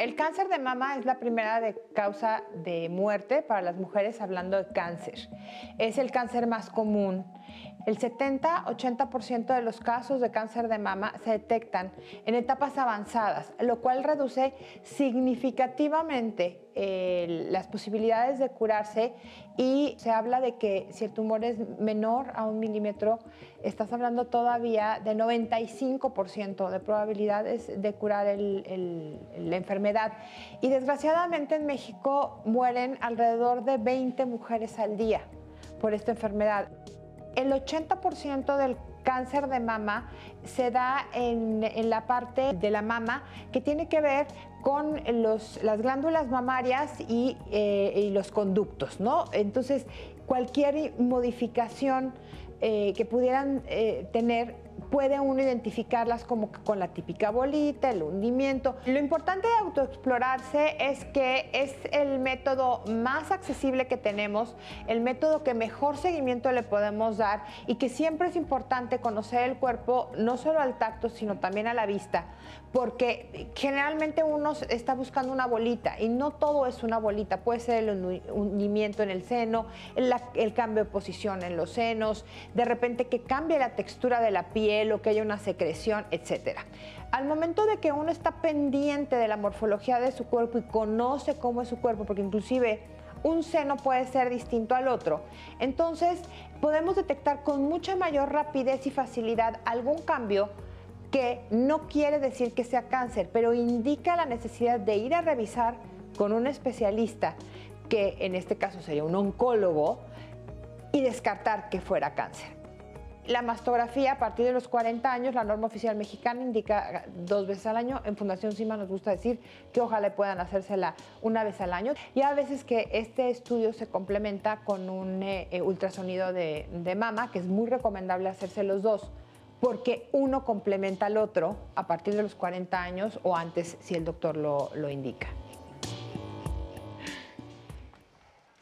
el cáncer de mama es la primera de causa de muerte para las mujeres hablando de cáncer. Es el cáncer más común. El 70-80% de los casos de cáncer de mama se detectan en etapas avanzadas, lo cual reduce significativamente eh, las posibilidades de curarse y se habla de que si el tumor es menor a un milímetro, estás hablando todavía de 95% de probabilidades de curar la enfermedad. Y desgraciadamente en México mueren alrededor de 20 mujeres al día por esta enfermedad el 80% del cáncer de mama se da en, la parte de la mama que tiene que ver con las glándulas mamarias eh, y, los conductos, ¿no? Entonces, cualquier modificación eh, que pudieran eh, tener puede uno identificarlas como con la típica bolita, el hundimiento. Lo importante de autoexplorarse es que es el método más accesible que tenemos, el método que mejor seguimiento le podemos dar y que siempre es importante conocer el cuerpo no solo al tacto, sino también a la vista, porque generalmente uno está buscando una bolita y no todo es una bolita, puede ser el hundimiento en el seno, el, cambio de posición en los senos, de repente que cambie la textura de la piel, o que haya una secreción, etcétera. Al momento de que uno está pendiente de la morfología de su cuerpo y conoce cómo es su cuerpo, porque inclusive un seno puede ser distinto al otro, entonces podemos detectar con mucha mayor rapidez y facilidad algún cambio que no quiere decir que sea cáncer, pero indica la necesidad de ir a revisar con un especialista, que en este caso sería un oncólogo, y descartar que fuera cáncer. La mastografía a partir de los 40 años, la norma oficial mexicana indica dos veces al año. En Fundación CIMA nos gusta decir que ojalá puedan hacérsela una vez al año. Y a veces que este estudio se complementa con un eh, ultrasonido de, mama, que es muy recomendable hacerse los dos porque uno complementa al otro a partir de los 40 años o antes si el doctor lo indica.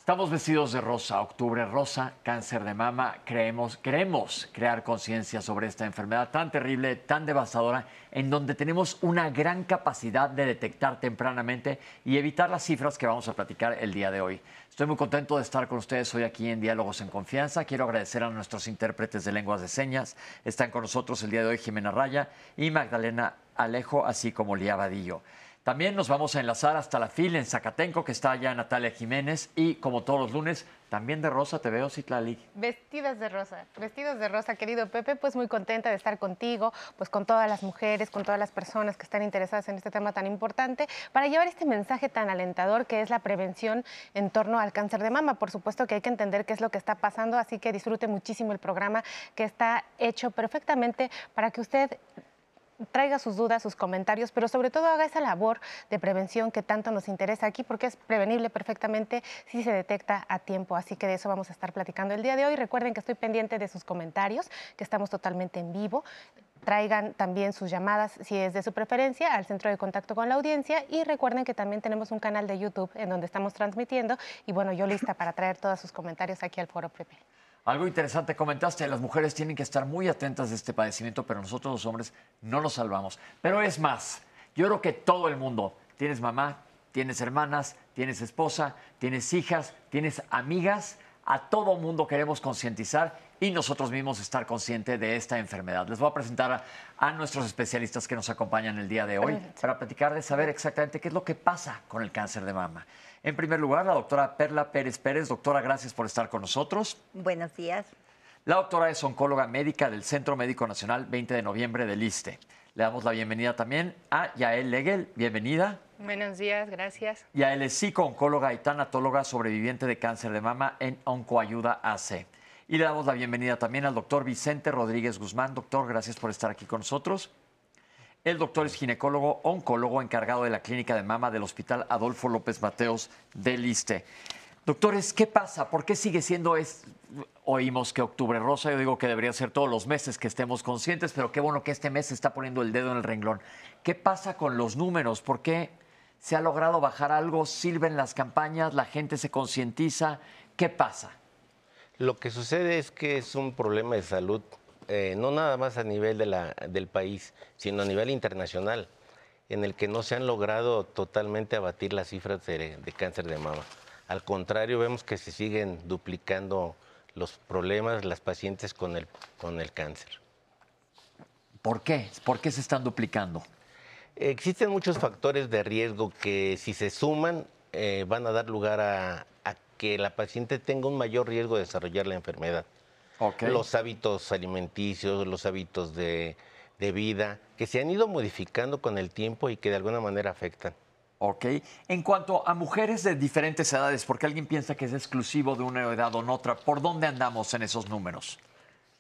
Estamos vestidos de rosa, octubre rosa, cáncer de mama. Creemos, queremos crear conciencia sobre esta enfermedad tan terrible, tan devastadora, en donde tenemos una gran capacidad de detectar tempranamente y evitar las cifras que vamos a platicar el día de hoy. Estoy muy contento de estar con ustedes hoy aquí en Diálogos en Confianza. Quiero agradecer a nuestros intérpretes de lenguas de señas. Están con nosotros el día de hoy Jimena Raya y Magdalena Alejo, así como Lía Vadillo. También nos vamos a enlazar hasta la fila en Zacatenco, que está allá Natalia Jiménez. Y como todos los lunes, también de rosa te veo, Citlali. Vestidas de rosa, vestidos de rosa, querido Pepe. Pues muy contenta de estar contigo, pues con todas las mujeres, con todas las personas que están interesadas en este tema tan importante, para llevar este mensaje tan alentador que es la prevención en torno al cáncer de mama. Por supuesto que hay que entender qué es lo que está pasando, así que disfrute muchísimo el programa que está hecho perfectamente para que usted traiga sus dudas, sus comentarios, pero sobre todo haga esa labor de prevención que tanto nos interesa aquí, porque es prevenible perfectamente si se detecta a tiempo. Así que de eso vamos a estar platicando el día de hoy. Recuerden que estoy pendiente de sus comentarios, que estamos totalmente en vivo. Traigan también sus llamadas, si es de su preferencia, al centro de contacto con la audiencia. Y recuerden que también tenemos un canal de YouTube en donde estamos transmitiendo. Y bueno, yo lista para traer todos sus comentarios aquí al Foro Pepe. Algo interesante comentaste, las mujeres tienen que estar muy atentas de este padecimiento, pero nosotros los hombres no nos salvamos. Pero es más, yo creo que todo el mundo, tienes mamá, tienes hermanas, tienes esposa, tienes hijas, tienes amigas, a todo mundo queremos concientizar y nosotros mismos estar conscientes de esta enfermedad. Les voy a presentar a, a, nuestros especialistas que nos acompañan el día de hoy para platicar de saber exactamente qué es lo que pasa con el cáncer de mama. En primer lugar, la doctora Perla Pérez Pérez. Doctora, gracias por estar con nosotros. Buenos días. La doctora es oncóloga médica del Centro Médico Nacional 20 de noviembre del ISTE. Le damos la bienvenida también a Yael Legel. Bienvenida. Buenos días, gracias. Yael es psico-oncóloga y tanatóloga sobreviviente de cáncer de mama en Oncoayuda AC. Y le damos la bienvenida también al doctor Vicente Rodríguez Guzmán. Doctor, gracias por estar aquí con nosotros. El doctor es ginecólogo, oncólogo encargado de la clínica de mama del Hospital Adolfo López Mateos del ISTE. Doctores, ¿qué pasa? ¿Por qué sigue siendo es oímos que octubre rosa, yo digo que debería ser todos los meses que estemos conscientes, pero qué bueno que este mes se está poniendo el dedo en el renglón. ¿Qué pasa con los números? ¿Por qué se ha logrado bajar algo? ¿Sirven las campañas? ¿La gente se concientiza? ¿Qué pasa? Lo que sucede es que es un problema de salud eh, no nada más a nivel de la, del país, sino a nivel internacional. en el que no se han logrado totalmente abatir las cifras de, de cáncer de mama. Al contrario, vemos que se siguen duplicando los problemas, las pacientes con el, con el cáncer. ¿Por qué? ¿Por qué se están duplicando? Existen muchos factores de riesgo que si se suman eh, van a dar lugar a, a que la paciente tenga un mayor riesgo de desarrollar la enfermedad. Los hábitos alimenticios, los hábitos de, de vida, que se han ido modificando con el tiempo y que de alguna manera afectan. Ok. En cuanto a mujeres de diferentes edades, porque alguien piensa que es exclusivo de una edad o en otra, ¿por dónde andamos en esos números?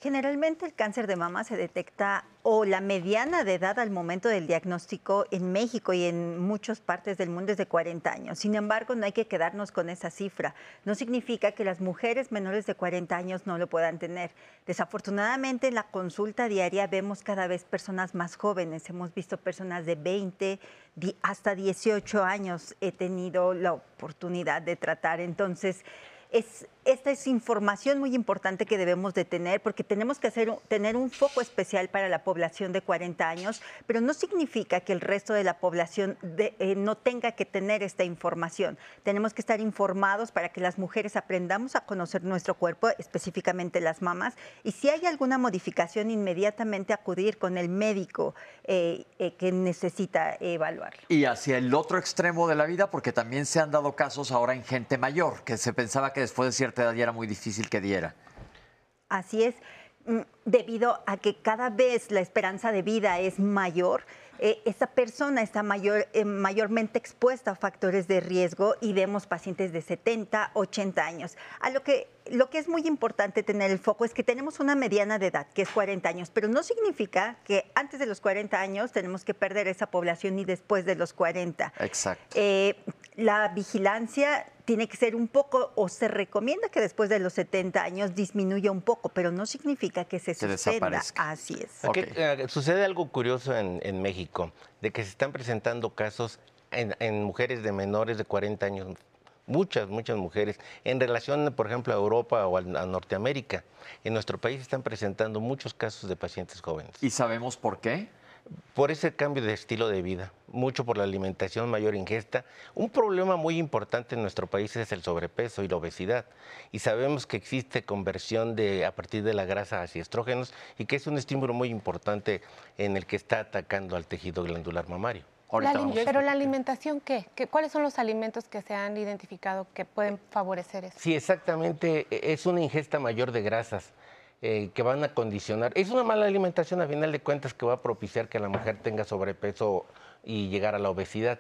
Generalmente el cáncer de mama se detecta o la mediana de edad al momento del diagnóstico en México y en muchas partes del mundo es de 40 años. Sin embargo, no hay que quedarnos con esa cifra. No significa que las mujeres menores de 40 años no lo puedan tener. Desafortunadamente en la consulta diaria vemos cada vez personas más jóvenes. Hemos visto personas de 20 di- hasta 18 años he tenido la oportunidad de tratar. Entonces, es, esta es información muy importante que debemos de tener porque tenemos que hacer, tener un foco especial para la población de 40 años, pero no significa que el resto de la población eh, no tenga que tener esta información. Tenemos que estar informados para que las mujeres aprendamos a conocer nuestro cuerpo, específicamente las mamas, y si hay alguna modificación, inmediatamente acudir con el médico eh, eh, que necesita evaluarlo. Y hacia el otro extremo de la vida, porque también se han dado casos ahora en gente mayor, que se pensaba que después de cierta edad ya era muy difícil que diera. Así es, mm, debido a que cada vez la esperanza de vida es mayor, eh, esta persona está mayor, eh, mayormente expuesta a factores de riesgo y vemos pacientes de 70, 80 años. A lo que, lo que es muy importante tener el foco es que tenemos una mediana de edad, que es 40 años, pero no significa que antes de los 40 años tenemos que perder esa población ni después de los 40. Exacto. Eh, la vigilancia tiene que ser un poco, o se recomienda que después de los 70 años disminuya un poco, pero no significa que se suspenda. Así es. Ok. Aquí, eh, sucede algo curioso en, en México, de que se están presentando casos en, en mujeres de menores de 40 años, muchas, muchas mujeres, en relación, por ejemplo, a Europa o al- a, Norteamérica. En nuestro país se están presentando muchos casos de pacientes jóvenes. ¿Y sabemos por qué? Por ese cambio de estilo de vida, mucho por la alimentación, mayor ingesta. Un problema muy importante en nuestro país es el sobrepeso y la obesidad. Y sabemos que existe conversión de, a partir de la grasa hacia estrógenos y que es un estímulo muy importante en el que está atacando al tejido glandular mamario. La pero la alimentación, ¿qué? ¿Qué? ¿Cuáles son los alimentos que se han identificado que pueden favorecer eso? Sí, exactamente. e- Es una ingesta mayor de grasas eh, que van a condicionar. Es una mala alimentación, a final de cuentas, que va a propiciar que la mujer tenga sobrepeso y llegar a la obesidad.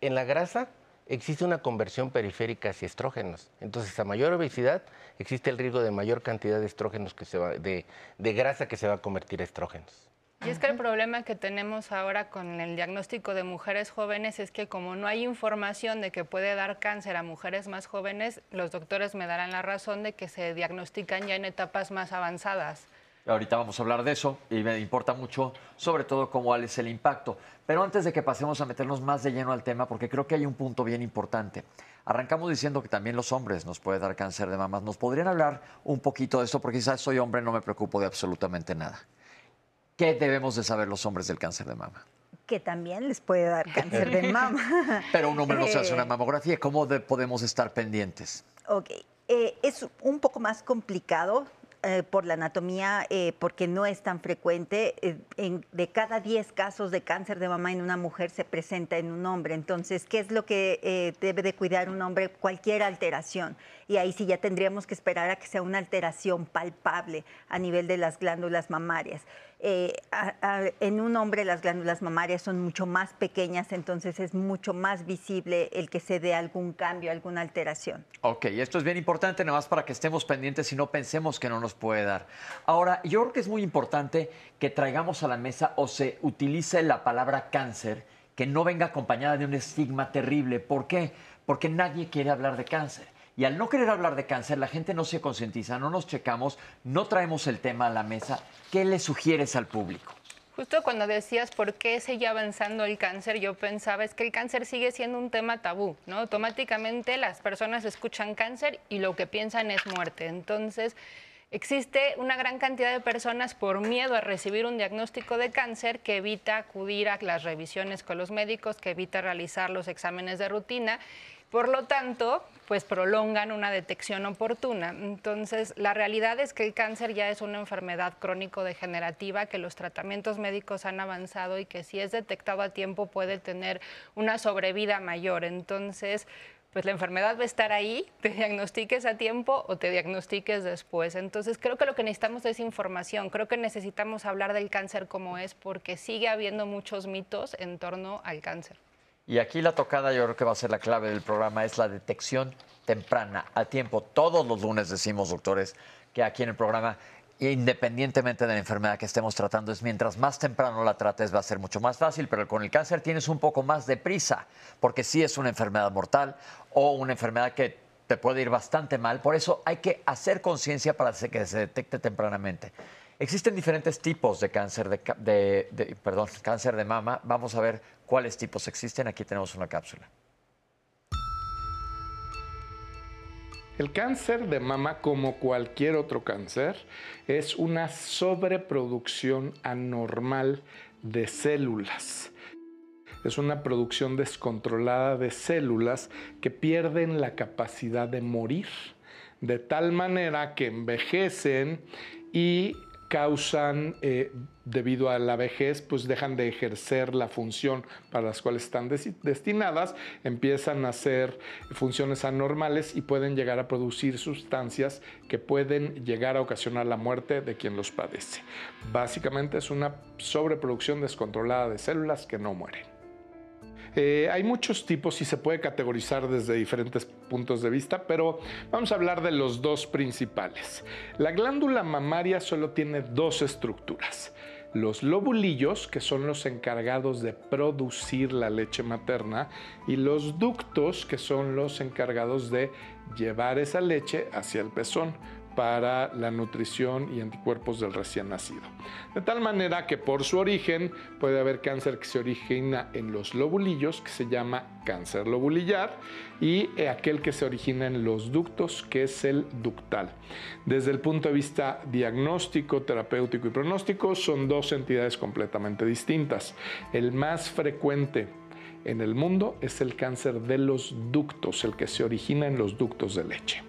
En la grasa existe una conversión periférica hacia estrógenos. Entonces, a mayor obesidad existe el riesgo de mayor cantidad de estrógenos que se va, de, de grasa que se va a convertir a estrógenos. Y es que el problema que tenemos ahora con el diagnóstico de mujeres jóvenes es que como no hay información de que puede dar cáncer a mujeres más jóvenes, los doctores me darán la razón de que se diagnostican ya en etapas más avanzadas. Ahorita vamos a hablar de eso y me importa mucho, sobre todo, cómo es el impacto. Pero antes de que pasemos a meternos más de lleno al tema, porque creo que hay un punto bien importante. Arrancamos diciendo que también los hombres nos puede dar cáncer de mamas. ¿Nos podrían hablar un poquito de esto? Porque quizás soy hombre, no me preocupo de absolutamente nada. ¿Qué debemos de saber los hombres del cáncer de mama? Que también les puede dar cáncer de mama. Pero un hombre no se hace Eh, una mamografía. ¿Cómo de- podemos estar pendientes? Ok, eh, es un poco más complicado eh, por la anatomía eh, porque no es tan frecuente. Eh, en- de cada 10 casos de cáncer de mama en una mujer se presenta en un hombre. Entonces, ¿qué es lo que eh, debe de cuidar un hombre? Cualquier alteración. Y ahí sí ya tendríamos que esperar a que sea una alteración palpable a nivel de las glándulas mamarias. Eh, a- en un hombre las glándulas mamarias son mucho más pequeñas, entonces es mucho más visible el que se dé algún cambio, alguna alteración. Ok, esto es bien importante, nada más para que estemos pendientes y no pensemos que no nos puede dar. Ahora, yo creo que es muy importante que traigamos a la mesa o se utilice la palabra cáncer que no venga acompañada de un estigma terrible. ¿Por qué? Porque nadie quiere hablar de cáncer. Y al no querer hablar de cáncer, la gente no se concientiza, no nos checamos, no traemos el tema a la mesa. ¿Qué le sugieres al público? Justo cuando decías por qué sigue avanzando el cáncer, yo pensaba es que el cáncer sigue siendo un tema tabú, ¿no? Automáticamente las personas escuchan cáncer y lo que piensan es muerte. Entonces, Existe una gran cantidad de personas por miedo a recibir un diagnóstico de cáncer que evita acudir a las revisiones con los médicos, que evita realizar los exámenes de rutina. Por lo tanto, pues prolongan una detección oportuna. Entonces, la realidad es que el cáncer ya es una enfermedad crónico-degenerativa, que los tratamientos médicos han avanzado y que si es detectado a tiempo puede tener una sobrevida mayor. Entonces, pues la enfermedad va a estar ahí, te diagnostiques a tiempo o te diagnostiques después. Entonces creo que lo que necesitamos es información, creo que necesitamos hablar del cáncer como es porque sigue habiendo muchos mitos en torno al cáncer. Y aquí la tocada, yo creo que va a ser la clave del programa, es la detección temprana, a tiempo. Todos los lunes decimos, doctores, que aquí en el programa independientemente de la enfermedad que estemos tratando, es mientras más temprano la trates va a ser mucho más fácil, pero con el cáncer tienes un poco más de prisa, porque sí es una enfermedad mortal o una enfermedad que te puede ir bastante mal, por eso hay que hacer conciencia para que se detecte tempranamente. Existen diferentes tipos de cáncer de, perdón, cáncer de mama. Vamos a ver cuáles tipos existen. Aquí tenemos una cápsula. El cáncer de mama, como cualquier otro cáncer, es una sobreproducción anormal de células. Es una producción descontrolada de células que pierden la capacidad de morir, de tal manera que envejecen y causan, eh, debido a la vejez, pues dejan de ejercer la función para las cuales están destinadas, empiezan a hacer funciones anormales y pueden llegar a producir sustancias que pueden llegar a ocasionar la muerte de quien los padece. Básicamente es una sobreproducción descontrolada de células que no mueren. Eh, hay muchos tipos y se puede categorizar desde diferentes puntos de vista, pero vamos a hablar de los dos principales. La glándula mamaria solo tiene dos estructuras. Los lobulillos, que son los encargados de producir la leche materna, y los ductos, que son los encargados de llevar esa leche hacia el pezón para la nutrición y anticuerpos del recién nacido. De tal manera que por su origen puede haber cáncer que se origina en los lobulillos, que se llama cáncer lobulillar, y aquel que se origina en los ductos, que es el ductal. Desde el punto de vista diagnóstico, terapéutico y pronóstico, son dos entidades completamente distintas. El más frecuente en el mundo es el cáncer de los ductos, el que se origina en los ductos de leche.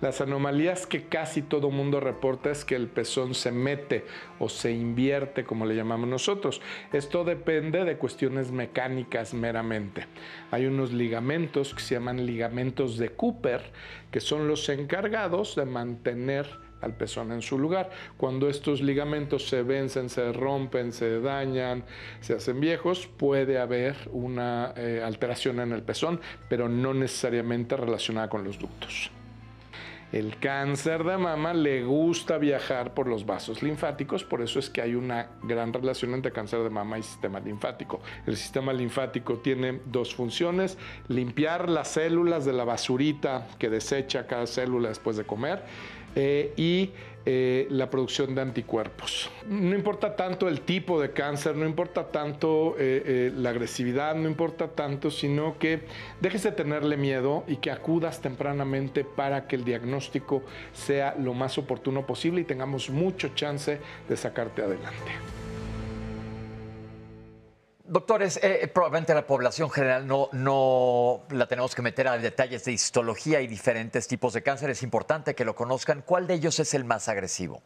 Las anomalías que casi todo mundo reporta es que el pezón se mete o se invierte, como le llamamos nosotros. Esto depende de cuestiones mecánicas meramente. Hay unos ligamentos que se llaman ligamentos de Cooper, que son los encargados de mantener al pezón en su lugar. Cuando estos ligamentos se vencen, se rompen, se dañan, se hacen viejos, puede haber una eh, alteración en el pezón, pero no necesariamente relacionada con los ductos. El cáncer de mama le gusta viajar por los vasos linfáticos, por eso es que hay una gran relación entre cáncer de mama y sistema linfático. El sistema linfático tiene dos funciones, limpiar las células de la basurita que desecha cada célula después de comer eh, y eh, la producción de anticuerpos. No importa tanto el tipo de cáncer, no importa tanto eh, la agresividad, no importa tanto, sino que dejes de tenerle miedo y que acudas tempranamente para que el diagnóstico sea lo más oportuno posible y tengamos mucho chance de sacarte adelante. Doctores, eh, eh, probablemente la población general no, no la tenemos que meter a detalles de histología y diferentes tipos de cáncer. Es importante que lo conozcan. ¿Cuál de ellos es el más agresivo?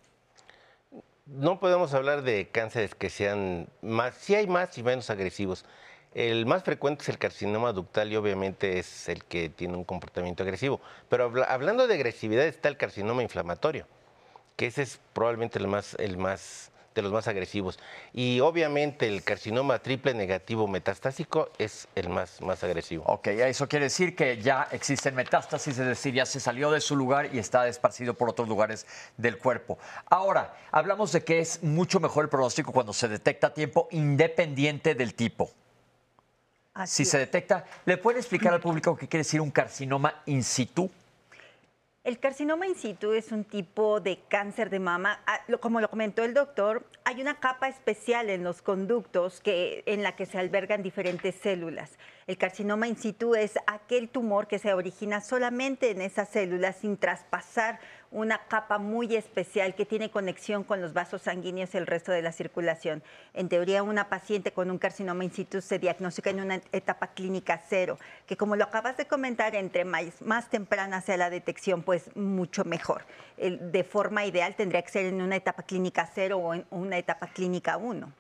No podemos hablar de cánceres que sean más, sí hay más y menos agresivos. El más frecuente es el carcinoma ductal y obviamente es el que tiene un comportamiento agresivo. Pero hablando de agresividad está el carcinoma inflamatorio, que ese es probablemente el más, el más de los más agresivos. Y obviamente el carcinoma triple negativo metastásico es el más, más agresivo. Ok, eso quiere decir que ya existen metástasis, es decir, ya se salió de su lugar y está esparcido por otros lugares del cuerpo. Ahora, hablamos de que es mucho mejor el pronóstico cuando se detecta a tiempo independiente del tipo. si se detecta, ¿le puede explicar al público qué quiere decir un carcinoma in situ? El carcinoma in situ es un tipo de cáncer de mama. Ah, como lo comentó el doctor, hay una capa especial en los conductos que, en la que se albergan diferentes células. El carcinoma in situ es aquel tumor que se origina solamente en esas células sin traspasar una capa muy especial que tiene conexión con los vasos sanguíneos y el resto de la circulación. En teoría, una paciente con un carcinoma in situ se diagnostica en una etapa clínica cero, que como lo acabas de comentar, entre más, más temprana sea la detección, pues mucho mejor. De forma ideal tendría que ser en una etapa clínica cero o en una etapa clínica uno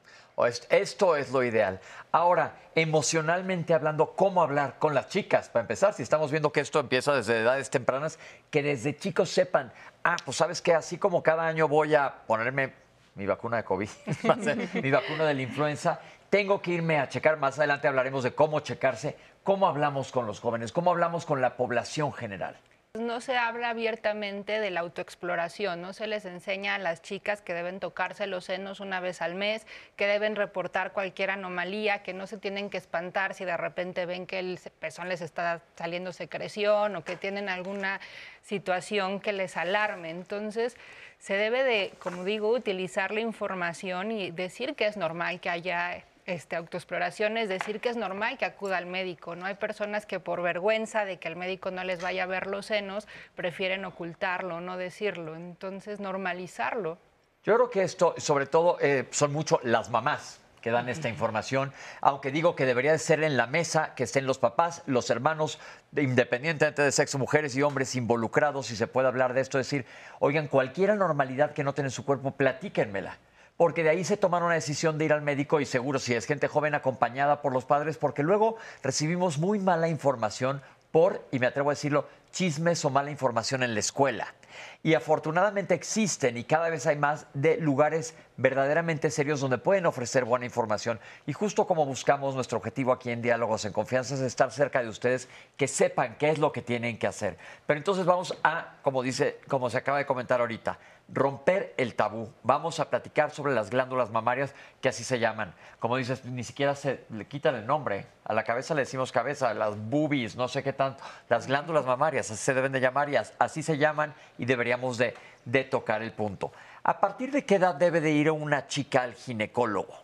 esto es lo ideal. Ahora, emocionalmente hablando, ¿cómo hablar con las chicas? Para empezar, si estamos viendo que esto empieza desde edades tempranas, que desde chicos sepan, ah, pues sabes que así como cada año voy a ponerme mi vacuna de COVID, mi vacuna de la influenza, tengo que irme a checar. Más adelante hablaremos de cómo checarse, cómo hablamos con los jóvenes, cómo hablamos con la población general. No se habla abiertamente de la autoexploración, no se les enseña a las chicas que deben tocarse los senos una vez al mes, que deben reportar cualquier anomalía, que no se tienen que espantar si de repente ven que el pezón les está saliendo secreción o que tienen alguna situación que les alarme. Entonces, se debe de, como digo, utilizar la información y decir que es normal que haya este, autoexploración, es decir, que es normal que acuda al médico. No hay personas que por vergüenza de que el médico no les vaya a ver los senos, prefieren ocultarlo, no decirlo. Entonces, normalizarlo. Yo creo que esto, sobre todo, eh, son mucho las mamás que dan esta información, aunque digo que debería de ser en la mesa, que estén los papás, los hermanos, de- independientemente de sexo, mujeres y hombres involucrados, si se puede hablar de esto, decir, oigan, cualquier anormalidad que noten en su cuerpo, platíquenmela. Porque de ahí se toman una decisión de ir al médico y seguro si es gente joven acompañada por los padres, porque luego recibimos muy mala información por, y me atrevo a decirlo, chismes o mala información en la escuela. Y afortunadamente existen y cada vez hay más de lugares verdaderamente serios donde pueden ofrecer buena información. Y justo como buscamos nuestro objetivo aquí en Diálogos en Confianza es estar cerca de ustedes, que sepan qué es lo que tienen que hacer. Pero entonces vamos a, como dice, como se acaba de comentar ahorita, romper el tabú. Vamos a platicar sobre las glándulas mamarias, que así se llaman. Como dices, ni siquiera se le quitan el nombre. A la cabeza le decimos cabeza, las boobies, no sé qué tanto. Las glándulas mamarias, así se deben de llamar y as- así se llaman y deberíamos de, de tocar el punto. ¿A partir de qué edad debe de ir una chica al ginecólogo?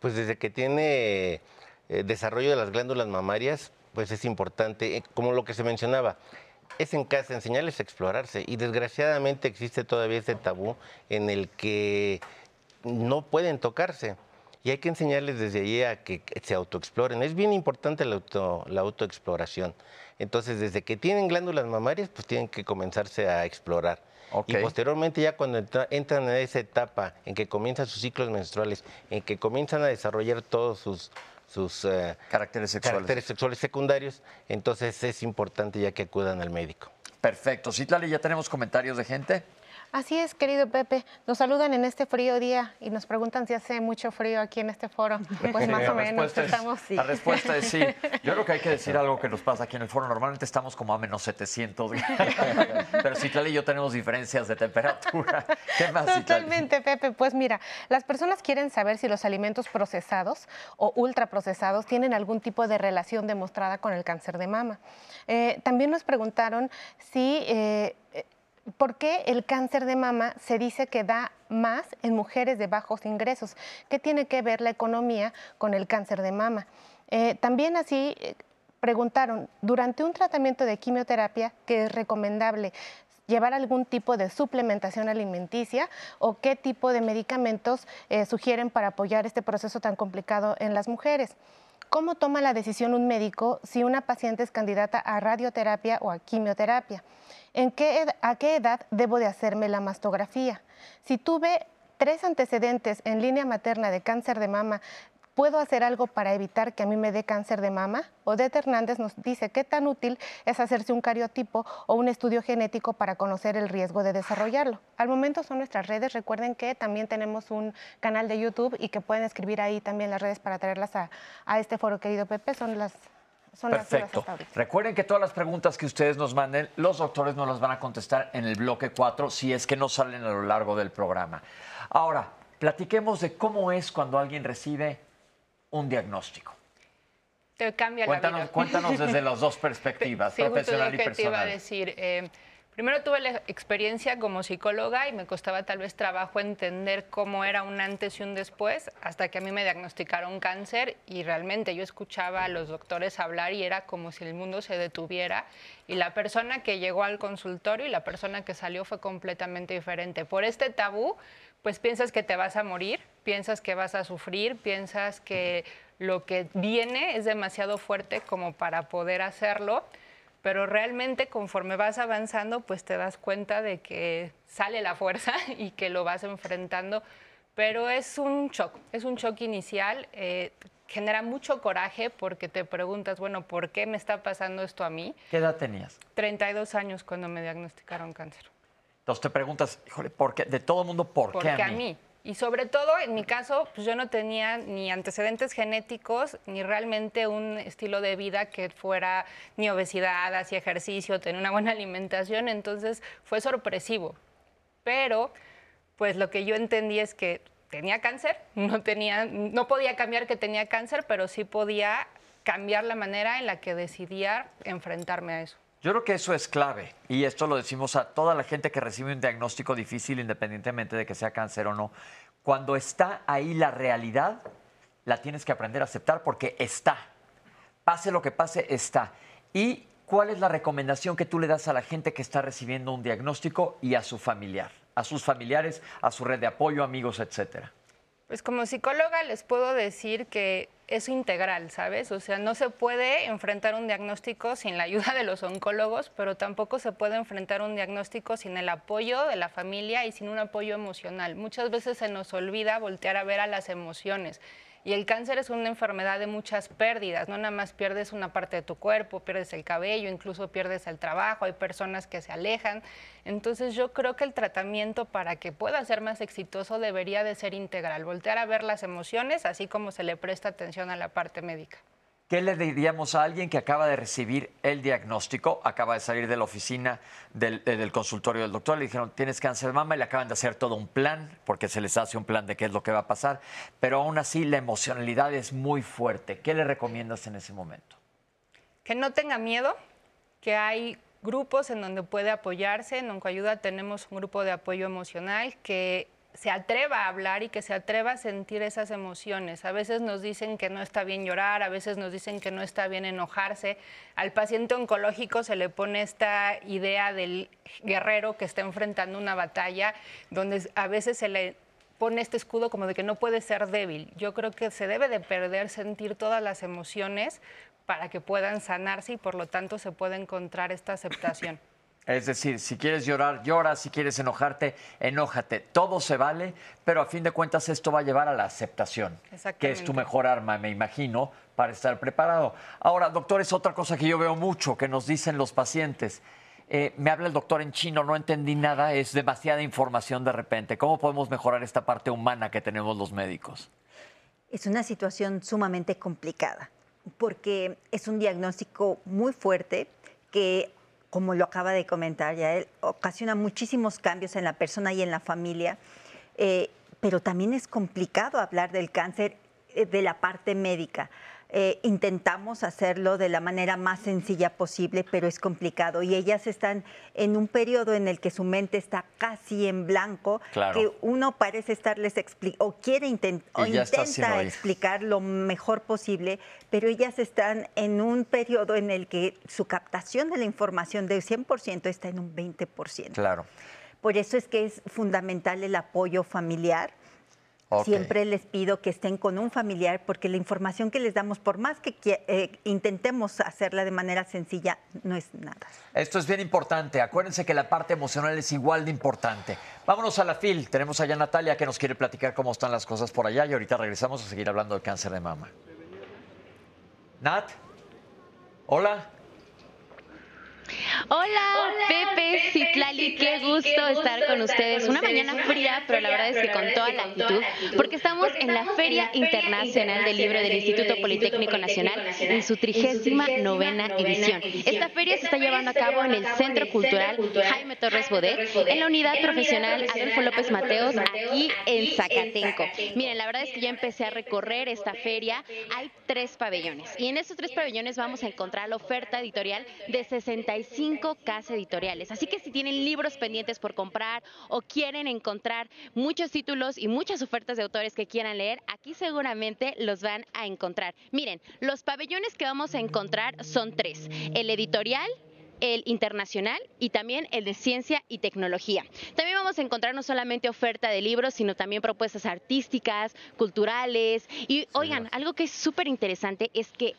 Pues desde que tiene eh, desarrollo de las glándulas mamarias, pues es importante, eh, como lo que se mencionaba, es en casa, enseñarles a explorarse. Y desgraciadamente existe todavía ese tabú en el que no pueden tocarse. Y hay que enseñarles desde allí a que se autoexploren. Es bien importante la, auto- la autoexploración. Entonces, desde que tienen glándulas mamarias, pues tienen que comenzarse a explorar. Y posteriormente ya cuando entra- entran en esa etapa en que comienzan sus ciclos menstruales, en que comienzan a desarrollar todos sus, sus eh, Caracteres sexuales. caracteres sexuales secundarios, entonces es importante ya que acudan al médico. Perfecto. Citlali, ya tenemos comentarios de gente. Así es, querido Pepe. Nos saludan en este frío día y nos preguntan si hace mucho frío aquí en este foro. Pues más o menos es- estamos. La respuesta es sí. Yo creo que hay que decir algo que nos pasa aquí en el foro. Normalmente estamos como a menos 700. Pero Citlali y yo tenemos diferencias de temperatura. ¿Qué más, Citlali? Totalmente, Pepe. Pues mira, las personas quieren saber si los alimentos procesados o ultraprocesados tienen algún tipo de relación demostrada con el cáncer de mama. Eh, también nos preguntaron si... eh, ¿Por qué el cáncer de mama se dice que da más en mujeres de bajos ingresos? ¿Qué tiene que ver la economía con el cáncer de mama? Eh, también así eh, preguntaron, durante un tratamiento de quimioterapia, ¿qué es recomendable? llevar algún tipo de suplementación alimenticia o qué tipo de medicamentos eh, sugieren para apoyar este proceso tan complicado en las mujeres. ¿Cómo toma la decisión un médico si una paciente es candidata a radioterapia o a quimioterapia? ¿En qué ¿A qué edad debo de hacerme la mastografía? Si tuve tres antecedentes en línea materna de cáncer de mama, ¿puedo hacer algo para evitar que a mí me dé cáncer de mama? Odette Hernández nos dice qué tan útil es hacerse un cariotipo o un estudio genético para conocer el riesgo de desarrollarlo. Al momento son nuestras redes. Recuerden que también tenemos un canal de YouTube y que pueden escribir ahí también las redes para traerlas a, a este foro, querido Pepe. Son las, son las Perfecto. hasta ahorita. Recuerden que todas las preguntas que ustedes nos manden, los doctores nos las van a contestar en el bloque 4 si es que no salen a lo largo del programa. Ahora, platiquemos de cómo es cuando alguien recibe un diagnóstico. Te cambia la vida. cuéntanos desde las dos perspectivas, Sí, justo profesional lo y que te iba a personal. decir. eh, primero tuve la experiencia como psicóloga y me costaba tal vez trabajo entender cómo era un antes y un después, hasta que a mí me diagnosticaron cáncer y realmente yo escuchaba a los doctores hablar y era como si el mundo se detuviera y la persona que llegó al consultorio y la persona que salió fue completamente diferente. Por este tabú, pues piensas que te vas a morir, piensas que vas a sufrir, piensas que lo que viene es demasiado fuerte como para poder hacerlo, pero realmente conforme vas avanzando, pues te das cuenta de que sale la fuerza y que lo vas enfrentando, pero es un shock, es un shock inicial, eh, genera mucho coraje porque te preguntas, bueno, ¿por qué me está pasando esto a mí? ¿Qué edad tenías? 32 años cuando me diagnosticaron cáncer. Entonces te preguntas, híjole, ¿por qué? De todo el mundo, ¿por, ¿Por qué qué a mí? Y sobre todo, en mi caso, pues yo no tenía ni antecedentes genéticos, ni realmente un estilo de vida que fuera ni obesidad, hacía ejercicio, tenía una buena alimentación, entonces fue sorpresivo. Pero, pues lo que yo entendí es que tenía cáncer, no, tenía, no podía cambiar que tenía cáncer, pero sí podía cambiar la manera en la que decidía enfrentarme a eso. Yo creo que eso es clave y esto lo decimos a toda la gente que recibe un diagnóstico difícil independientemente de que sea cáncer o no. Cuando está ahí la realidad, la tienes que aprender a aceptar porque está. Pase lo que pase, está. ¿Y cuál es la recomendación que tú le das a la gente que está recibiendo un diagnóstico y a su familiar, a sus familiares, a su red de apoyo, amigos, etcétera? Pues como psicóloga les puedo decir que es integral, ¿sabes? O sea, no se puede enfrentar un diagnóstico sin la ayuda de los oncólogos, pero tampoco se puede enfrentar un diagnóstico sin el apoyo de la familia y sin un apoyo emocional. Muchas veces se nos olvida voltear a ver a las emociones. Y el cáncer es una enfermedad de muchas pérdidas, no nada más pierdes una parte de tu cuerpo, pierdes el cabello, incluso pierdes el trabajo, hay personas que se alejan. Entonces yo creo que el tratamiento para que pueda ser más exitoso debería de ser integral, voltear a ver las emociones, así como se le presta atención a la parte médica. ¿Qué le diríamos a alguien que acaba de recibir el diagnóstico, acaba de salir de la oficina del, eh, del, consultorio del doctor, le dijeron, tienes cáncer mama y le acaban de hacer todo un plan, porque se les hace un plan de qué es lo que va a pasar, pero aún así la emocionalidad es muy fuerte. ¿Qué le recomiendas en ese momento? Que no tenga miedo, que hay grupos en donde puede apoyarse. En Oncoayuda tenemos un grupo de apoyo emocional que se atreva a hablar y que se atreva a sentir esas emociones. A veces nos dicen que no está bien llorar, a veces nos dicen que no está bien enojarse. Al paciente oncológico se le pone esta idea del guerrero que está enfrentando una batalla, donde a veces se le pone este escudo como de que no puede ser débil. Yo creo que se debe de perder sentir todas las emociones para que puedan sanarse y por lo tanto se pueda encontrar esta aceptación. Es decir, si quieres llorar, llora, si quieres enojarte, enójate. Todo se vale, pero a fin de cuentas esto va a llevar a la aceptación, que es tu mejor arma, me imagino, para estar preparado. Ahora, doctor, es otra cosa que yo veo mucho, que nos dicen los pacientes. Eh, me habla el doctor en chino, no entendí nada, es demasiada información de repente. ¿Cómo podemos mejorar esta parte humana que tenemos los médicos? Es una situación sumamente complicada, porque es un diagnóstico muy fuerte que como lo acaba de comentar ya él, ocasiona muchísimos cambios en la persona y en la familia, eh, pero también es complicado hablar del cáncer eh, de la parte médica. Eh, intentamos hacerlo de la manera más sencilla posible, pero es complicado. Y ellas están en un periodo en el que su mente está casi en blanco, que uno parece estarles explicando, o quiere o intenta explicar lo mejor posible, pero ellas están en un periodo en el que su captación de la información del 100% está en un 20%. Claro. Por eso es que es fundamental el apoyo familiar Siempre les pido que estén con un familiar porque la información que les damos, por más que eh, intentemos hacerla de manera sencilla, no es nada. Esto es bien importante. Acuérdense que la parte emocional es igual de importante. Vámonos a la FIL. Tenemos allá a Natalia que nos quiere platicar cómo están las cosas por allá y ahorita regresamos a seguir hablando del cáncer de mama. Nat, hola. Hola, Pepe Citlali, qué gusto gusto estar con ustedes. Una mañana fría, pero la verdad es que con toda la actitud, porque estamos en la Feria Internacional del Libro del Instituto Politécnico Nacional en su trigésima novena edición. Esta feria se está llevando a cabo en el Centro Cultural Jaime Torres Bodet, en la unidad profesional Adolfo López Mateos, aquí en Zacatenco. Miren, la verdad es que ya empecé a recorrer esta feria. Hay tres pabellones y en estos tres pabellones vamos a encontrar la oferta editorial de 65 casas editoriales. Así que si tienen libros pendientes por comprar o quieren encontrar muchos títulos y muchas ofertas de autores que quieran leer, aquí seguramente los van a encontrar. Miren, los pabellones que vamos a encontrar son tres. El editorial, el internacional y también el de ciencia y tecnología. También vamos a encontrar no solamente oferta de libros, sino también propuestas artísticas, culturales. Y oigan, algo que es súper interesante es que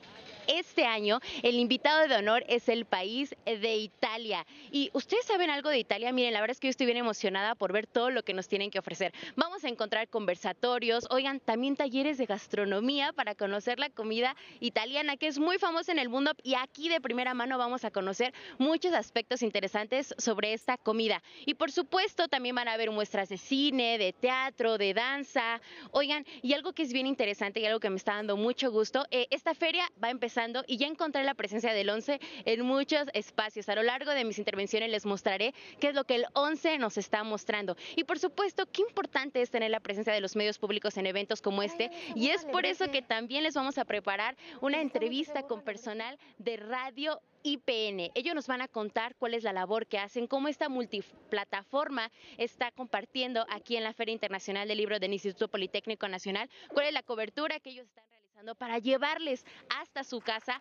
este año el invitado de honor es el país de Italia. Y ustedes saben algo de Italia, miren, la verdad es que yo estoy bien emocionada por ver todo lo que nos tienen que ofrecer. Vamos a encontrar conversatorios, oigan, también talleres de gastronomía para conocer la comida italiana, que es muy famosa en el mundo y aquí de primera mano vamos a conocer muchos aspectos interesantes sobre esta comida. Y por supuesto también van a haber muestras de cine, de teatro, de danza. Oigan, y algo que es bien interesante y algo que me está dando mucho gusto, eh, esta feria va a empezar y ya encontré la presencia del 11 en muchos espacios. A lo largo de mis intervenciones les mostraré qué es lo que el 11 nos está mostrando. Y por supuesto, qué importante es tener la presencia de los medios públicos en eventos como este. Y es por eso que también les vamos a preparar una entrevista con personal de radio IPN. Ellos nos van a contar cuál es la labor que hacen, cómo esta multiplataforma está compartiendo aquí en la Feria Internacional del Libro del Instituto Politécnico Nacional, cuál es la cobertura que ellos están para llevarles hasta su casa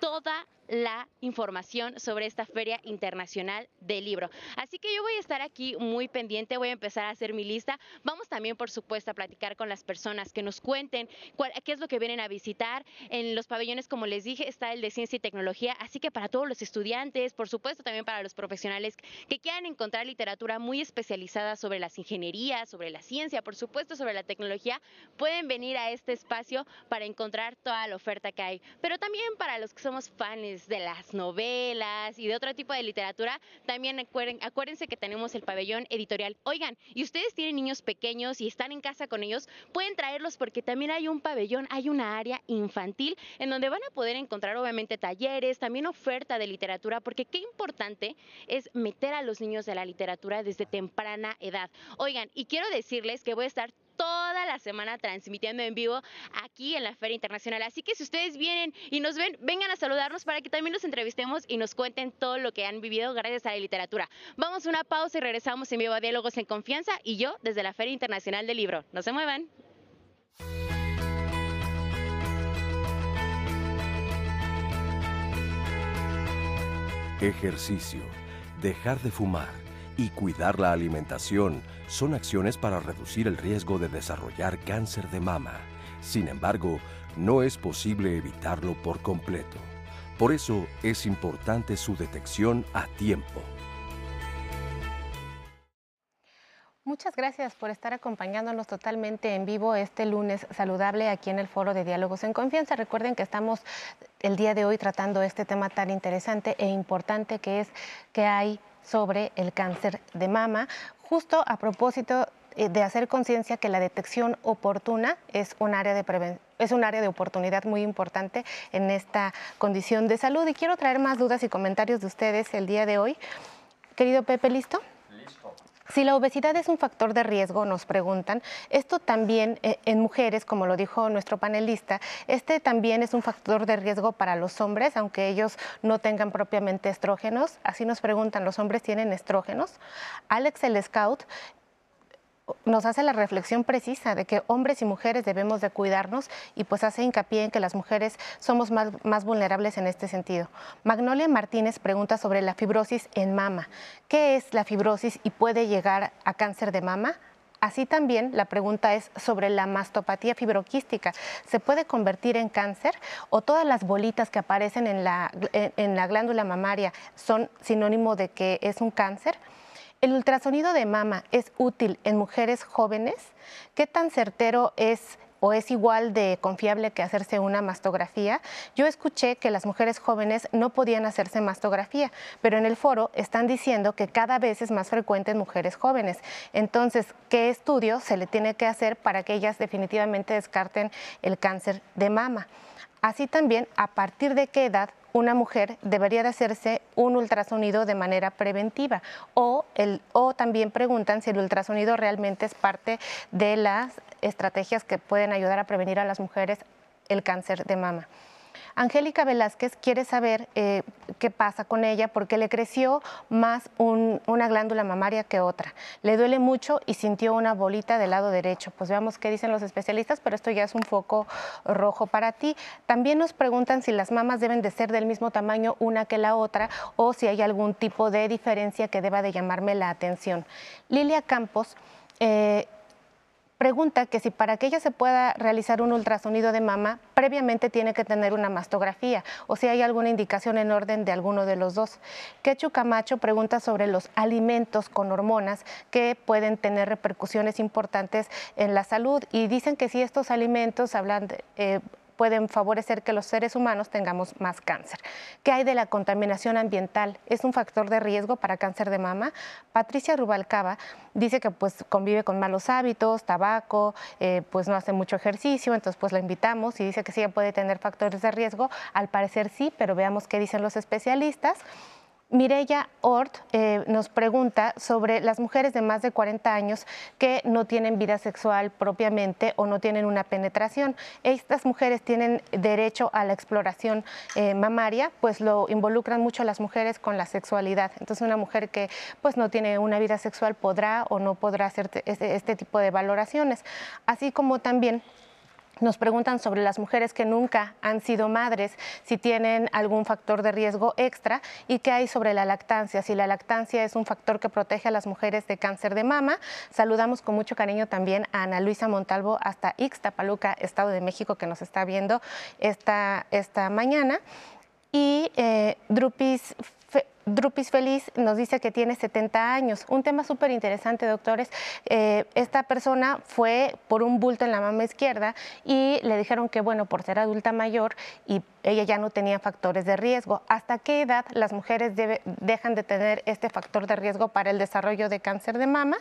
toda la información sobre esta Feria Internacional del Libro. Así que yo voy a estar aquí muy pendiente, voy a empezar a hacer mi lista. Vamos también, por supuesto, a platicar con las personas que nos cuenten qué es lo que vienen a visitar. En los pabellones, como les dije, está el de ciencia y tecnología, así que para todos los estudiantes, por supuesto, también para los profesionales que quieran encontrar literatura muy especializada sobre las ingenierías, sobre la ciencia, por supuesto, sobre la tecnología, pueden venir a este espacio para encontrar toda la oferta que hay. Pero también para los que somos fans de las novelas y de otro tipo de literatura, también acuérdense que tenemos el pabellón editorial. Oigan, y ustedes tienen niños pequeños y están en casa con ellos, pueden traerlos porque también hay un pabellón, hay una área infantil en donde van a poder encontrar obviamente talleres, también oferta de literatura, porque qué importante es meter a los niños de la literatura desde temprana edad. Oigan, y quiero decirles que voy a estar toda la semana transmitiendo en vivo aquí en la Feria Internacional. Así que si ustedes vienen y nos ven, vengan a saludarnos para que también nos entrevistemos y nos cuenten todo lo que han vivido gracias a la literatura. Vamos a una pausa y regresamos en vivo a Diálogos en Confianza y yo desde la Feria Internacional del Libro. No se muevan. Ejercicio. Dejar de fumar y cuidar la alimentación son acciones para reducir el riesgo de desarrollar cáncer de mama. Sin embargo, no es posible evitarlo por completo. Por eso es importante su detección a tiempo. Muchas gracias por estar acompañándonos totalmente en vivo este lunes saludable aquí en el Foro de Diálogos en Confianza. Recuerden que estamos el día de hoy tratando este tema tan interesante e importante que es que hay sobre el cáncer de mama, justo a propósito eh, de hacer conciencia que la detección oportuna es un área de es un área de oportunidad muy importante en esta condición de salud. Y quiero traer más dudas y comentarios de ustedes el día de hoy. Querido Pepe, ¿listo? Si la obesidad es un factor de riesgo, nos preguntan, esto también eh, en mujeres, como lo dijo nuestro panelista, este también es un factor de riesgo para los hombres, aunque ellos no tengan propiamente estrógenos. Así nos preguntan, ¿los hombres tienen estrógenos? Alex el Scout nos hace la reflexión precisa de que hombres y mujeres debemos de cuidarnos y pues hace hincapié en que las mujeres somos más, más, vulnerables en este sentido. Magnolia Martínez pregunta sobre la fibrosis en mama. ¿Qué es la fibrosis y puede llegar a cáncer de mama? Así también la pregunta es sobre la mastopatía fibroquística. ¿Se puede convertir en cáncer o todas las bolitas que aparecen en la, en la glándula mamaria son sinónimo de que es un cáncer? ¿El ultrasonido de mama es útil en mujeres jóvenes? ¿Qué tan certero es o es igual de confiable que hacerse una mastografía. Yo escuché que las mujeres jóvenes no podían hacerse mastografía, pero en el foro están diciendo que cada vez es más frecuente en mujeres jóvenes. Entonces, ¿qué estudio se le tiene que hacer para que ellas definitivamente descarten el cáncer de mama? Así también, a partir de qué edad una mujer debería de hacerse un ultrasonido de manera preventiva o, el, o también preguntan si el ultrasonido realmente es parte de las estrategias que pueden ayudar a prevenir a las mujeres el cáncer de mama. Angélica Velázquez quiere saber eh, qué pasa con ella porque le creció más una glándula mamaria que otra. Le duele mucho y sintió una bolita del lado derecho. Pues veamos qué dicen los especialistas, pero esto ya es un foco rojo para ti. También nos preguntan si las mamas deben de ser del mismo tamaño una que la otra o si hay algún tipo de diferencia que deba de llamarme la atención. Lilia Campos eh, pregunta que si para que ella se pueda realizar un ultrasonido de mama, previamente tiene que tener una mastografía o si hay alguna indicación en orden de alguno de los dos. Quechu Camacho pregunta sobre los alimentos con hormonas que pueden tener repercusiones importantes en la salud y dicen que si estos alimentos hablan de, eh, pueden favorecer que los seres humanos tengamos más cáncer. ¿Qué hay de la contaminación ambiental? ¿Es un factor de riesgo para cáncer de mama? Patricia Rubalcaba dice que pues convive con malos hábitos, tabaco, eh, pues no hace mucho ejercicio, entonces pues la invitamos y dice que sí puede tener factores de riesgo. Al parecer sí, pero veamos qué dicen los especialistas. Mireya Ort eh, nos pregunta sobre las mujeres de más de 40 años que no tienen vida sexual propiamente o no tienen una penetración. Estas mujeres tienen derecho a la exploración eh, mamaria, pues lo involucran mucho las mujeres con la sexualidad. Entonces una mujer que pues no tiene una vida sexual podrá o no podrá hacer este, este tipo de valoraciones. Así como también nos preguntan sobre las mujeres que nunca han sido madres, si tienen algún factor de riesgo extra y qué hay sobre la lactancia, si la lactancia es un factor que protege a las mujeres de cáncer de mama. Saludamos con mucho cariño también a Ana Luisa Montalvo hasta Ixtapaluca, Estado de México, que nos está viendo esta, esta mañana. Y eh, Drupis Feliz nos dice que tiene 70 años. Un tema súper interesante, doctores. Eh, esta persona fue por un bulto en la mama izquierda y le dijeron que, bueno, por ser adulta mayor y ella ya no tenía factores de riesgo. ¿Hasta qué edad las mujeres dejan de tener este factor de riesgo para el desarrollo de cáncer de mama?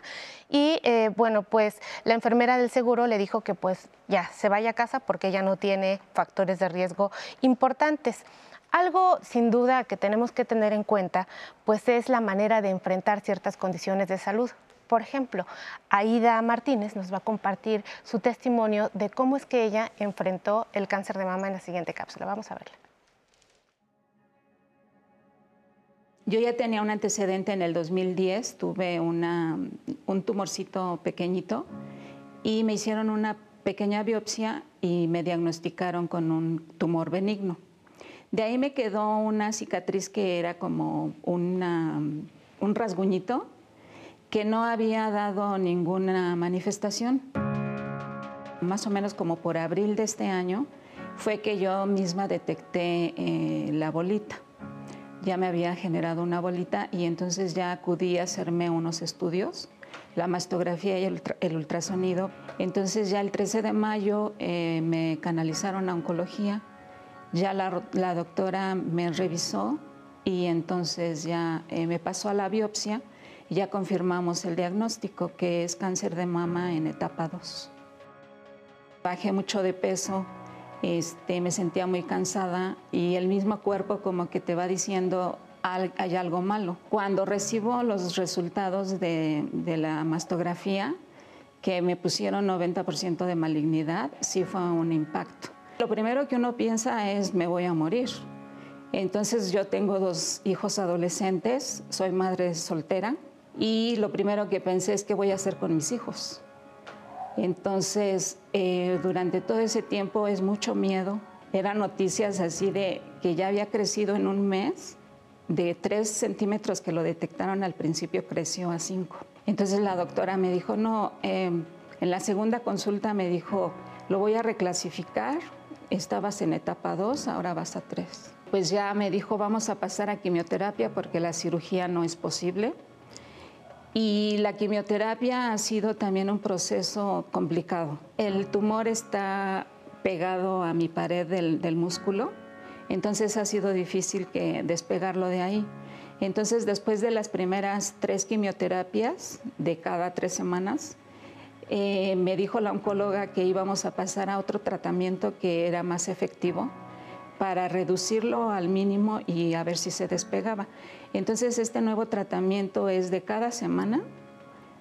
Y eh, bueno, pues la enfermera del seguro le dijo que pues ya se vaya a casa porque ella no tiene factores de riesgo importantes. Algo sin duda que tenemos que tener en cuenta, pues es la manera de enfrentar ciertas condiciones de salud. Por ejemplo, Aida Martínez nos va a compartir su testimonio de cómo es que ella enfrentó el cáncer de mama en la siguiente cápsula. Vamos a verla. Yo ya tenía un antecedente en el 2010, tuve un tumorcito pequeñito y me hicieron una pequeña biopsia y me diagnosticaron con un tumor benigno. De ahí me quedó una cicatriz que era como un rasguñito que no había dado ninguna manifestación. Más o menos como por abril de este año fue que yo misma detecté eh, la bolita. Ya me había generado una bolita y entonces ya acudí a hacerme unos estudios, la mastografía y el, ultrasonido. Entonces ya el 13 de mayo eh, me canalizaron a oncología ya la, doctora me revisó y entonces ya eh, me pasó a la biopsia y ya confirmamos el diagnóstico que es cáncer de mama en etapa 2. Bajé mucho de peso, este, me sentía muy cansada y el mismo cuerpo como que te va diciendo hay algo malo. Cuando recibo los resultados de, de la mastografía, que me pusieron 90% de malignidad, sí fue un impacto. Lo primero que uno piensa es me voy a morir. Entonces yo tengo dos hijos adolescentes, soy madre soltera y lo primero que pensé es qué voy a hacer con mis hijos. Entonces eh, durante todo ese tiempo es mucho miedo. Eran noticias así de que ya había crecido en un mes, de tres centímetros que lo detectaron al principio creció a cinco. Entonces la doctora me dijo, no, em, en la segunda consulta me dijo, lo voy a reclasificar estabas en etapa 2, ahora vas a 3. Pues ya me dijo, vamos a pasar a quimioterapia porque la cirugía no es posible. Y la quimioterapia ha sido también un proceso complicado. El tumor está pegado a mi pared del, músculo, entonces ha sido difícil que despegarlo de ahí. Entonces, después de las primeras tres quimioterapias de cada tres semanas, eh, me dijo la oncóloga que íbamos a pasar a otro tratamiento que era más efectivo para reducirlo al mínimo y a ver si se despegaba. Entonces, este nuevo tratamiento es de cada semana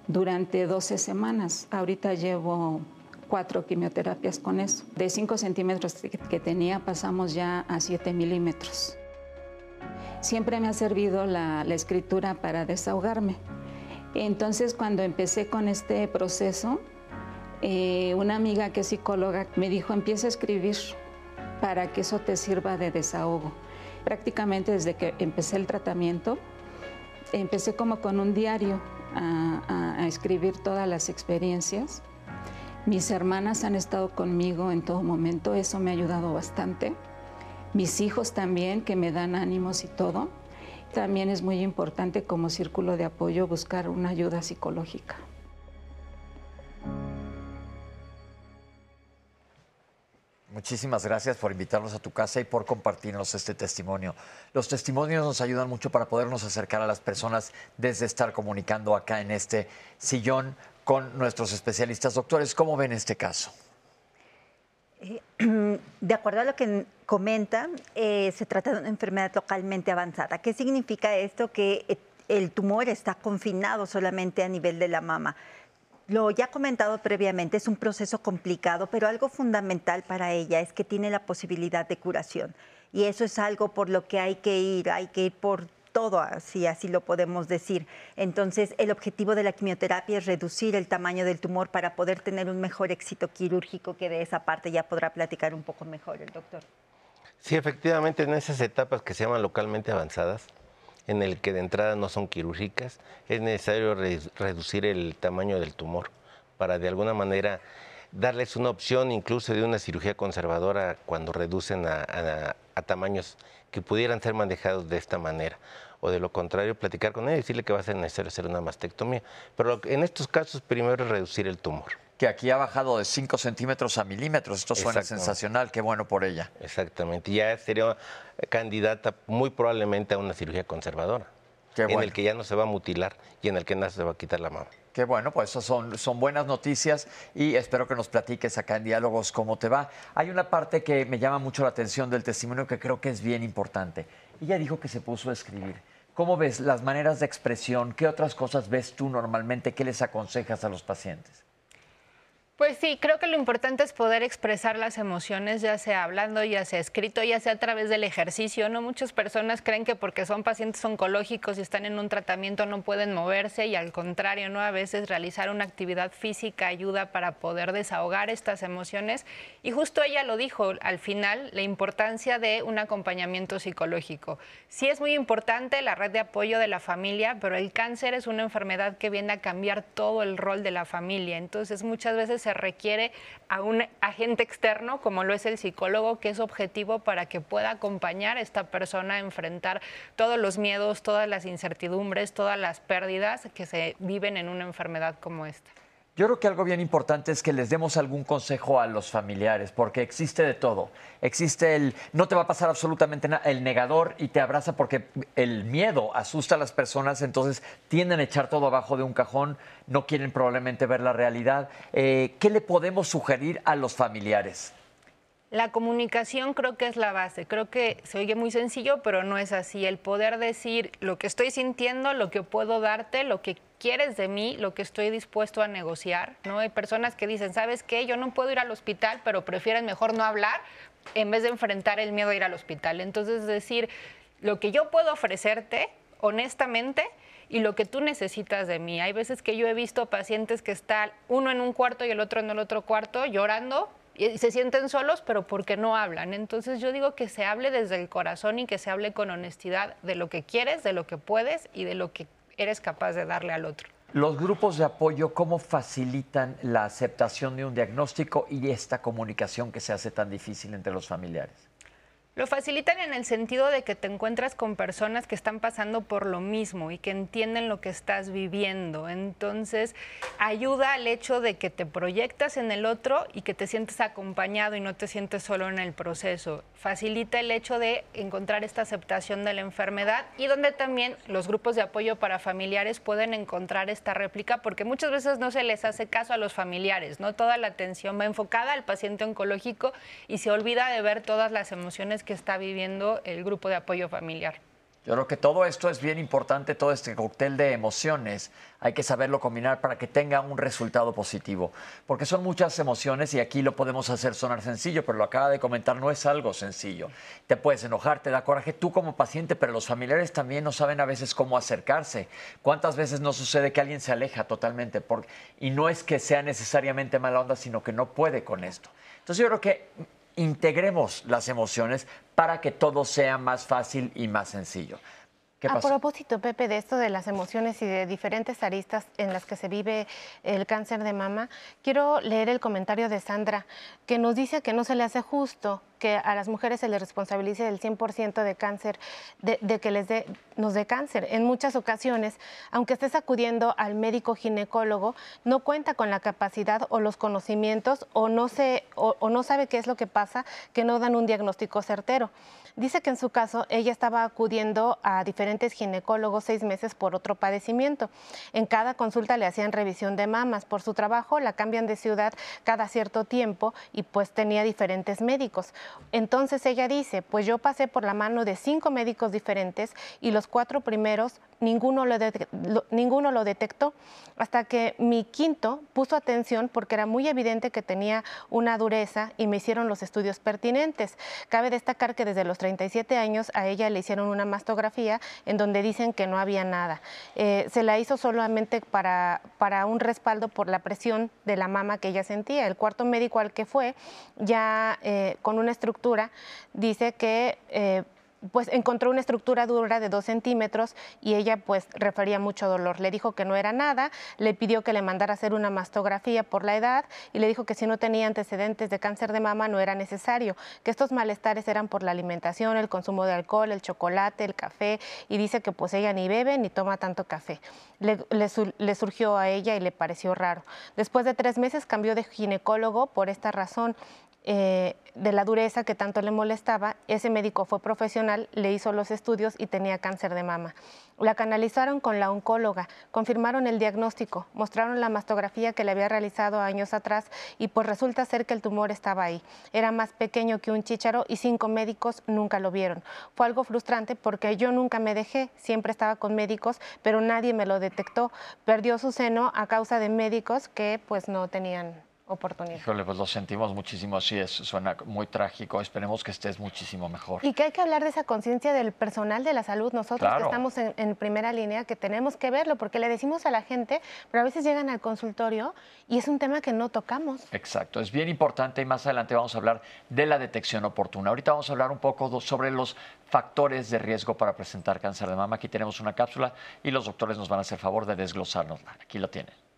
durante 12 semanas. Ahorita llevo cuatro quimioterapias con eso. De 5 centímetros que tenía pasamos ya a 7 milímetros. Siempre me ha servido la, escritura para desahogarme. Entonces cuando empecé con este proceso, eh, una amiga que es psicóloga me dijo, empieza a escribir para que eso te sirva de desahogo. Prácticamente desde que empecé el tratamiento, empecé como con un diario a escribir todas las experiencias mis hermanas han estado conmigo en todo momento, eso me ha ayudado bastante. Mis hijos también, que me dan ánimos y todo. También es muy importante como círculo de apoyo buscar una ayuda psicológica. Muchísimas gracias por invitarnos a tu casa y por compartirnos este testimonio. Los testimonios nos ayudan mucho para podernos acercar a las personas desde estar comunicando acá en este sillón con nuestros especialistas. Doctores, ¿cómo ven este caso? Eh, de acuerdo a lo que comenta, eh, se trata de una enfermedad localmente avanzada. ¿Qué significa esto? Que eh, el tumor está confinado solamente a nivel de la mama. Lo ya comentado previamente, es un proceso complicado, pero algo fundamental para ella es que tiene la posibilidad de curación. Y eso es algo por lo que hay que ir, hay que ir por todo, así, así lo podemos decir. Entonces, el objetivo de la quimioterapia es reducir el tamaño del tumor para poder tener un mejor éxito quirúrgico, que de esa parte ya podrá platicar un poco mejor el doctor. Sí, efectivamente, en esas etapas que se llaman localmente avanzadas, en el que de entrada no son quirúrgicas, es necesario reducir el tamaño del tumor para de alguna manera darles una opción incluso de una cirugía conservadora cuando reducen a tamaños que pudieran ser manejados de esta manera. O de lo contrario, platicar con él y decirle que va a ser necesario hacer una mastectomía. Pero en estos casos, primero es reducir el tumor. Que aquí ha bajado de 5 centímetros a milímetros. Esto suena sensacional. Qué bueno por ella. Exactamente. Ya sería candidata muy probablemente a una cirugía conservadora. En el que ya no se va a mutilar y en el que nada se va a quitar la mama. Qué bueno, pues eso son, son buenas noticias y espero que nos platiques acá en Diálogos cómo te va. Hay una parte que me llama mucho la atención del testimonio que creo que es bien importante. Ella dijo que se puso a escribir. ¿Cómo ves las maneras de expresión? ¿Qué otras cosas ves tú normalmente? ¿Qué les aconsejas a los pacientes? Pues sí, creo que lo importante es poder expresar las emociones, ya sea hablando, ya sea escrito, ya sea a través del ejercicio. No muchas personas creen que porque son pacientes oncológicos y están en un tratamiento no pueden moverse y al contrario, no a veces realizar una actividad física ayuda para poder desahogar estas emociones y justo ella lo dijo al final, la importancia de un acompañamiento psicológico. Sí es muy importante la red de apoyo de la familia, pero el cáncer es una enfermedad que viene a cambiar todo el rol de la familia. Entonces, muchas veces se requiere a un agente externo, como lo es el psicólogo, que es objetivo para que pueda acompañar a esta persona a enfrentar todos los miedos, todas las incertidumbres, todas las pérdidas que se viven en una enfermedad como esta. Yo creo que algo bien importante es que les demos algún consejo a los familiares, porque existe de todo. Existe el no te va a pasar absolutamente nada, el negador y te abraza porque el miedo asusta a las personas, entonces tienden a echar todo abajo de un cajón, no quieren probablemente ver la realidad. Eh, ¿Qué le podemos sugerir a los familiares? La comunicación creo que es la base. Creo que se oye muy sencillo, pero no es así. El poder decir lo que estoy sintiendo, lo que puedo darte, lo que quieres de mí, lo que estoy dispuesto a negociar. ¿no? Hay personas que dicen, ¿sabes qué? Yo no puedo ir al hospital, pero prefieren mejor no hablar en vez de enfrentar el miedo a ir al hospital. Entonces, decir, lo que yo puedo ofrecerte, honestamente, y lo que tú necesitas de mí. Hay veces que yo he visto pacientes que están uno en un cuarto y el otro en el otro cuarto llorando y se sienten solos, pero porque no hablan. Entonces yo digo que se hable desde el corazón y que se hable con honestidad de lo que quieres, de lo que puedes y de lo que eres capaz de darle al otro. Los grupos de apoyo, ¿cómo facilitan la aceptación de un diagnóstico y esta comunicación que se hace tan difícil entre los familiares? Lo facilitan en el sentido de que te encuentras con personas que están pasando por lo mismo y que entienden lo que estás viviendo. Entonces, ayuda al hecho de que te proyectas en el otro y que te sientes acompañado y no te sientes solo en el proceso. Facilita el hecho de encontrar esta aceptación de la enfermedad y donde también los grupos de apoyo para familiares pueden encontrar esta réplica porque muchas veces no se les hace caso a los familiares, ¿no? Toda la atención va enfocada al paciente oncológico y se olvida de ver todas las emociones que que está viviendo el grupo de apoyo familiar. Yo creo que todo esto es bien importante, todo este cóctel de emociones. Hay que saberlo combinar para que tenga un resultado positivo. Porque son muchas emociones y aquí lo podemos hacer sonar sencillo, pero lo acaba de comentar, no es algo sencillo. Te puedes enojar, te da coraje tú como paciente, pero los familiares también no saben a veces cómo acercarse. ¿Cuántas veces no sucede que alguien se aleja totalmente? y no es que sea necesariamente mala onda, sino que no puede con esto. Entonces yo creo que integremos las emociones para que todo sea más fácil y más sencillo. A propósito, Pepe, de esto de las emociones y de diferentes aristas en las que se vive el cáncer de mama, quiero leer el comentario de Sandra, que nos dice que no se le hace justo que a las mujeres se les responsabilice del 100% de cáncer, de, que les dé, nos dé cáncer. En muchas ocasiones, aunque estés acudiendo al médico ginecólogo, no cuenta con la capacidad o los conocimientos o no, se, o no sabe qué es lo que pasa, que no dan un diagnóstico certero. Dice que en su caso ella estaba acudiendo a diferentes ginecólogos seis meses por otro padecimiento. En cada consulta le hacían revisión de mamas. Por su trabajo la cambian de ciudad cada cierto tiempo y pues tenía diferentes médicos. Entonces ella dice, pues yo pasé por la mano de cinco médicos diferentes y los cuatro primeros ninguno lo, ninguno lo detectó, hasta que mi quinto puso atención porque era muy evidente que tenía una dureza y me hicieron los estudios pertinentes. Cabe destacar que desde los 37 años a ella le hicieron una mastografía en donde dicen que no había nada. Eh, se la hizo solamente para, para un respaldo por la presión de la mama que ella sentía. El cuarto médico al que fue, ya eh, con una estructura, dice que... Eh, pues encontró una estructura dura de dos centímetros y ella pues refería mucho dolor. Le dijo que no era nada, le pidió que le mandara hacer una mastografía por la edad y le dijo que si no tenía antecedentes de cáncer de mama no era necesario, que estos malestares eran por la alimentación, el consumo de alcohol, el chocolate, el café y dice que pues ella ni bebe ni toma tanto café. Le, surgió a ella y le pareció raro. Después de tres meses cambió de ginecólogo por esta razón. Eh, de la dureza que tanto le molestaba, ese médico fue profesional, le hizo los estudios y tenía cáncer de mama. La canalizaron con la oncóloga, confirmaron el diagnóstico, mostraron la mastografía que le había realizado años atrás y pues resulta ser que el tumor estaba ahí. Era más pequeño que un chícharo y cinco médicos nunca lo vieron. Fue algo frustrante porque yo nunca me dejé, siempre estaba con médicos, pero nadie me lo detectó. Perdió su seno a causa de médicos que pues no tenían oportunidad. Híjole, pues lo sentimos muchísimo, así es, suena muy trágico, esperemos que estés muchísimo mejor. Y que hay que hablar de esa conciencia del personal de la salud, nosotros que estamos en, primera línea, que tenemos que verlo, porque le decimos a la gente, pero a veces llegan al consultorio y es un tema que no tocamos. Exacto, es bien importante y más adelante vamos a hablar de la detección oportuna. Ahorita vamos a hablar un poco sobre los factores de riesgo para presentar cáncer de mama. Aquí tenemos una cápsula y los doctores nos van a hacer favor de desglosarnosla. Aquí lo tienen.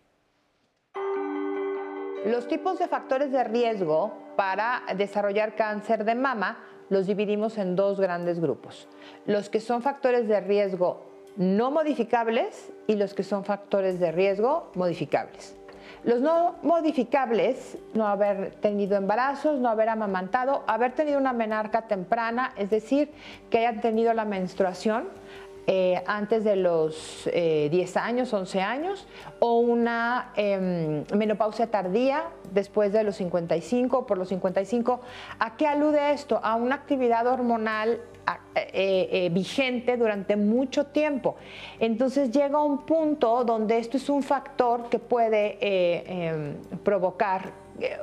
Los tipos de factores de riesgo para desarrollar cáncer de mama los dividimos en dos grandes grupos. Los que son factores de riesgo no modificables y los que son factores de riesgo modificables. Los no modificables, no haber tenido embarazos, no haber amamantado, haber tenido una menarca temprana, es decir, que hayan tenido la menstruación, eh, antes de los 10 eh, años, 11 años, o una em, menopausia tardía después de los 55, por los 55. ¿A qué alude esto? A una actividad hormonal eh, vigente durante mucho tiempo. Entonces llega un punto donde esto es un factor que puede em, provocar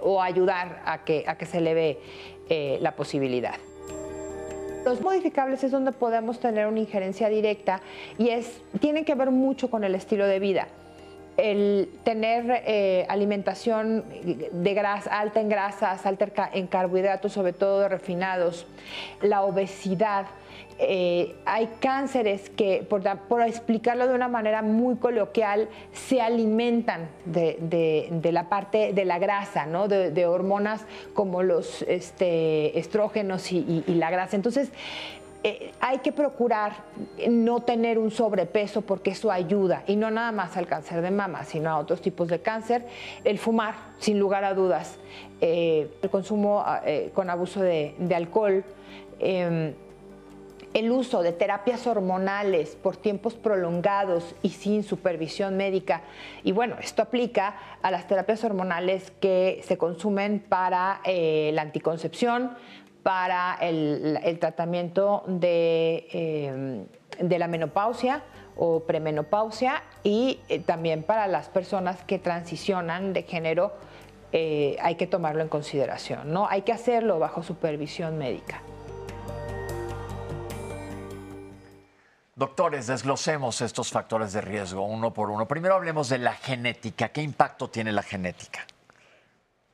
o ayudar a que, a que se le ve la posibilidad. Los modificables es donde podemos tener una injerencia directa y es, tienen que ver mucho con el estilo de vida. El tener eh, alimentación de grasa, alta en grasas, alta en carbohidratos, sobre todo refinados, la obesidad, eh, hay cánceres que, por, explicarlo de una manera muy coloquial, se alimentan de, la parte de la grasa, ¿no? de, hormonas como los este, estrógenos y, la grasa. Entonces, eh, hay que procurar no tener un sobrepeso porque eso ayuda, y no nada más al cáncer de mama, sino a otros tipos de cáncer. El fumar, sin lugar a dudas, eh, el consumo con abuso de, alcohol em, el uso de terapias hormonales por tiempos prolongados y sin supervisión médica. Y bueno, esto aplica a las terapias hormonales que se consumen para eh, la anticoncepción, para el, tratamiento de, eh, de, la menopausia o premenopausia y eh, también para las personas que transicionan de género. hay que tomarlo en consideración, ¿no? Hay que hacerlo bajo supervisión médica. Doctores, desglosemos estos factores de riesgo uno por uno. Primero hablemos de la genética. ¿Qué impacto tiene la genética?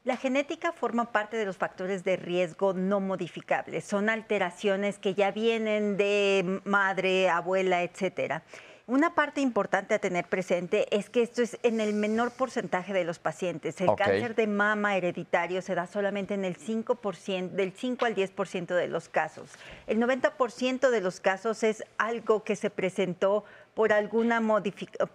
La genética forma parte de los factores de riesgo no modificables. Son alteraciones que ya vienen de madre, abuela, etcétera. Una parte importante a tener presente es que esto es en el menor porcentaje de los pacientes. El cáncer de mama hereditario se da solamente en el 5%, del 5 al 10% de los casos. El 90% de los casos es algo que se presentó por alguna,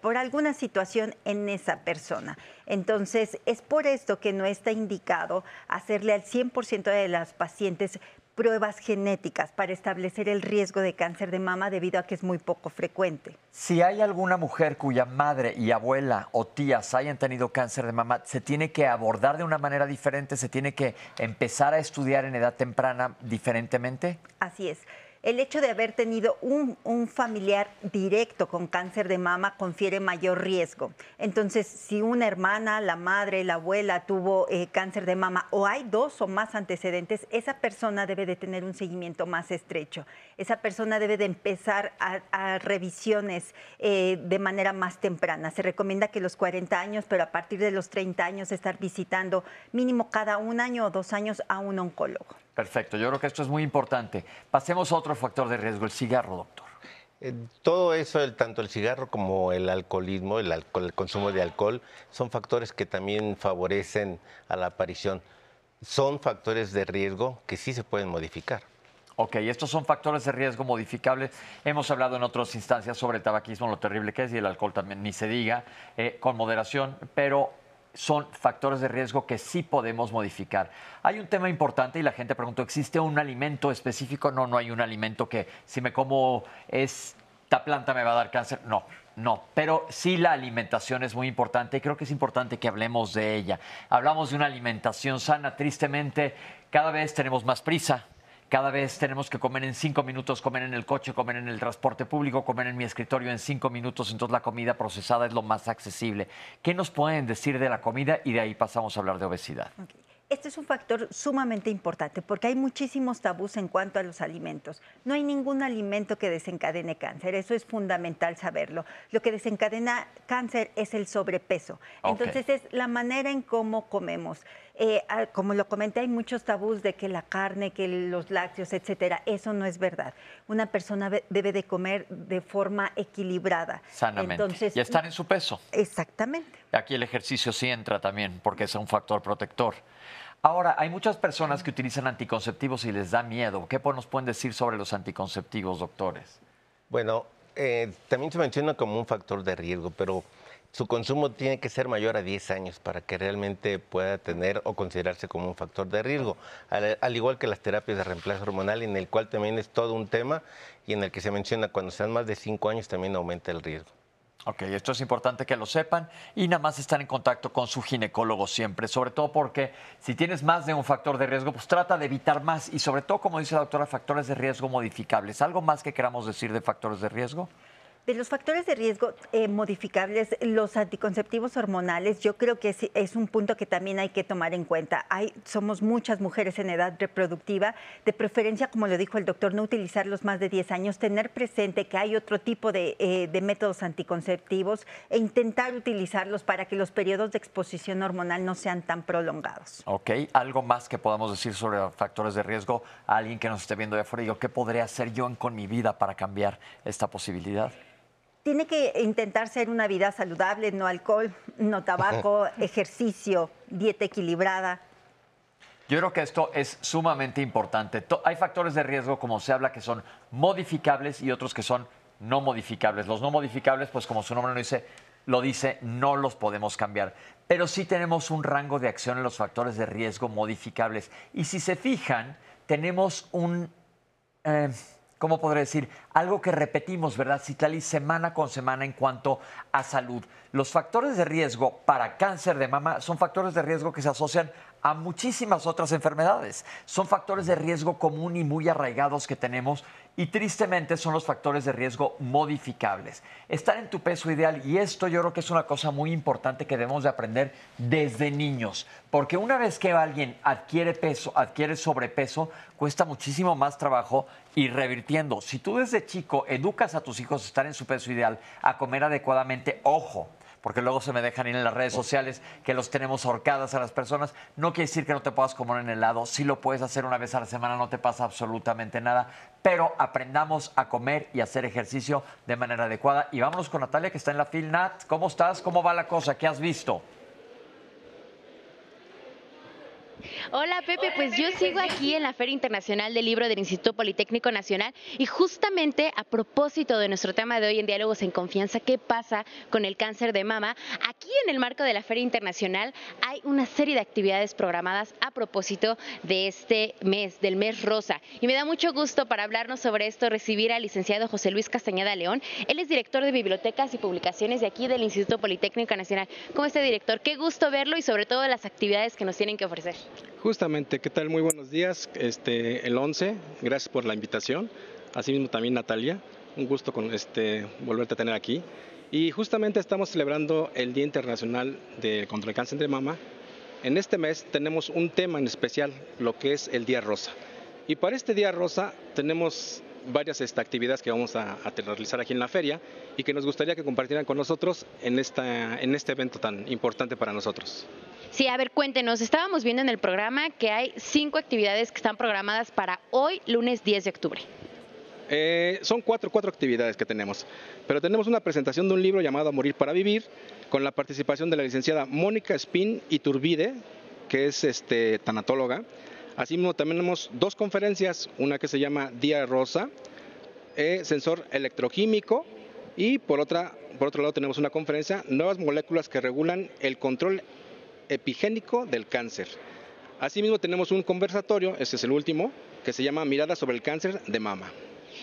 por alguna situación en esa persona. Entonces, es por esto que no está indicado hacerle al 100% de las pacientes pruebas genéticas para establecer el riesgo de cáncer de mama debido a que es muy poco frecuente. Si hay alguna mujer cuya madre y abuela o tías hayan tenido cáncer de mama, ¿se tiene que abordar de una manera diferente? ¿Se tiene que empezar a estudiar en edad temprana diferentemente? Así es el hecho de haber tenido un, familiar directo con cáncer de mama confiere mayor riesgo. Entonces, si una hermana, la madre, la abuela tuvo eh, cáncer de mama o hay dos o más antecedentes, esa persona debe de tener un seguimiento más estrecho. Esa persona debe de empezar a, revisiones eh, de manera más temprana. Se recomienda que los 40 años, pero a partir de los 30 años estar visitando mínimo cada un año o dos años a un oncólogo. Perfecto, yo creo que esto es muy importante. Pasemos a otro factor de riesgo, el cigarro, doctor. Eh, todo eso, tanto el cigarro como el alcoholismo, el, el consumo de alcohol, son factores que también favorecen a la aparición. Son factores de riesgo que sí se pueden modificar. Ok, estos son factores de riesgo modificables. Hemos hablado en otras instancias sobre el tabaquismo, lo terrible que es, y el alcohol también, ni se diga, eh, con moderación, pero son factores de riesgo que sí podemos modificar. Hay un tema importante y la gente preguntó, ¿existe un alimento específico? No, no hay un alimento que si me como esta planta me va a dar cáncer. No, no, pero sí la alimentación es muy importante y creo que es importante que hablemos de ella. Hablamos de una alimentación sana, tristemente cada vez tenemos más prisa, cada vez tenemos que comer en cinco minutos, comer en el coche, comer en el transporte público, comer en mi escritorio en cinco minutos. Entonces la comida procesada es lo más accesible. ¿Qué nos pueden decir de la comida? Y de ahí pasamos a hablar de obesidad. Este es un factor sumamente importante porque hay muchísimos tabús en cuanto a los alimentos. No hay ningún alimento que desencadene cáncer, eso es fundamental saberlo. Lo que desencadena cáncer es el sobrepeso. Entonces es la manera en cómo comemos. Eh, ah, como lo comenté, hay muchos tabús de que la carne, que los lácteos, etcétera. Eso no es verdad. Una persona debe de comer de forma equilibrada. Sanamente. y estar en su peso. Exactamente. Aquí el ejercicio sí entra también porque es un factor protector. Ahora, hay muchas personas que utilizan anticonceptivos y les da miedo. ¿Qué nos pueden decir sobre los anticonceptivos, doctores? Bueno, eh, también se menciona como un factor de riesgo, pero su consumo tiene que ser mayor a 10 años para que realmente pueda tener o considerarse como un factor de riesgo, al, igual que las terapias de reemplazo hormonal, en el cual también es todo un tema y en el que se menciona cuando sean más de 5 años también aumenta el riesgo. Ok, esto es importante que lo sepan y nada más estar en contacto con su ginecólogo siempre, sobre todo porque si tienes más de un factor de riesgo, pues trata de evitar más y sobre todo, como dice la doctora, factores de riesgo modificables. ¿Algo más que queramos decir de factores de riesgo? De los factores de riesgo eh, modificables, los anticonceptivos hormonales, yo creo que es, es, un punto que también hay que tomar en cuenta. Hay, somos muchas mujeres en edad reproductiva, de preferencia, como lo dijo el doctor, no utilizarlos más de 10 años, tener presente que hay otro tipo de, eh, de métodos anticonceptivos e intentar utilizarlos para que los periodos de exposición hormonal no sean tan prolongados. Ok, algo más que podamos decir sobre factores de riesgo alguien que nos esté viendo de afuera yo, ¿qué podría hacer yo con mi vida para cambiar esta posibilidad? Tiene que intentar ser una vida saludable, no alcohol, no tabaco, ejercicio, dieta equilibrada. Yo creo que esto es sumamente importante. Hay factores de riesgo, como se habla, que son modificables y otros que son no modificables. Los no modificables, pues como su nombre lo dice, lo dice, no los podemos cambiar. Pero sí tenemos un rango de acción en los factores de riesgo modificables. Y si se fijan, tenemos un... Eh, ¿cómo podré decir? Algo que repetimos, ¿verdad, Citlali? Semana con semana en cuanto a salud. Los factores de riesgo para cáncer de mama son factores de riesgo que se asocian a muchísimas otras enfermedades. Son factores de riesgo común y muy arraigados que tenemos y tristemente son los factores de riesgo modificables. Estar en tu peso ideal y esto yo creo que es una cosa muy importante que debemos de aprender desde niños, porque una vez que alguien adquiere peso, adquiere sobrepeso, cuesta muchísimo más trabajo ir revirtiendo. Si tú desde chico educas a tus hijos a estar en su peso ideal, a comer adecuadamente, ojo, porque luego se me dejan ir en las redes sociales que los tenemos ahorcadas a las personas. No quiere decir que no te puedas comer en helado, sí lo puedes hacer una vez a la semana, no te pasa absolutamente nada, pero aprendamos a comer y hacer ejercicio de manera adecuada. Y vámonos con Natalia que está en la FilNat. ¿Cómo estás? ¿Cómo va la cosa? ¿Qué has visto? Hola Pepe, pues yo sigo aquí en la Feria Internacional del Libro del Instituto Politécnico Nacional y justamente a propósito de nuestro tema de hoy en Diálogos en Confianza, ¿qué pasa con el cáncer de mama? Aquí en el marco de la Feria Internacional hay una serie de actividades programadas a propósito de este mes, del mes rosa. Y me da mucho gusto para hablarnos sobre esto recibir al licenciado José Luis Castañeda León. Él es director de bibliotecas y publicaciones de aquí del Instituto Politécnico Nacional. ¿Cómo está, director? Qué gusto verlo y sobre todo las actividades que nos tienen que ofrecer. Justamente, ¿qué tal? Muy buenos días. Este, el 11, gracias por la invitación. Asimismo también Natalia, un gusto con este, volverte a tener aquí. Y justamente estamos celebrando el Día Internacional de contra el Cáncer de Mama. En este mes tenemos un tema en especial, lo que es el Día Rosa. Y para este Día Rosa tenemos varias esta, actividades que vamos a, a, realizar aquí en la feria y que nos gustaría que compartieran con nosotros en, esta, en este evento tan importante para nosotros. Sí, a ver, cuéntenos. Estábamos viendo en el programa que hay cinco actividades que están programadas para hoy, lunes 10 de octubre. Eh, son cuatro, cuatro actividades que tenemos, pero tenemos una presentación de un libro llamado Morir para Vivir, con la participación de la licenciada Mónica Spin Iturbide, que es este, tanatóloga. Asimismo, también tenemos dos conferencias, una que se llama Día Rosa, eh, sensor electroquímico, y por, otra, por otro lado tenemos una conferencia, Nuevas moléculas que regulan el control epigénico del cáncer. Asimismo tenemos un conversatorio, este es el último, que se llama Mirada sobre el cáncer de mama.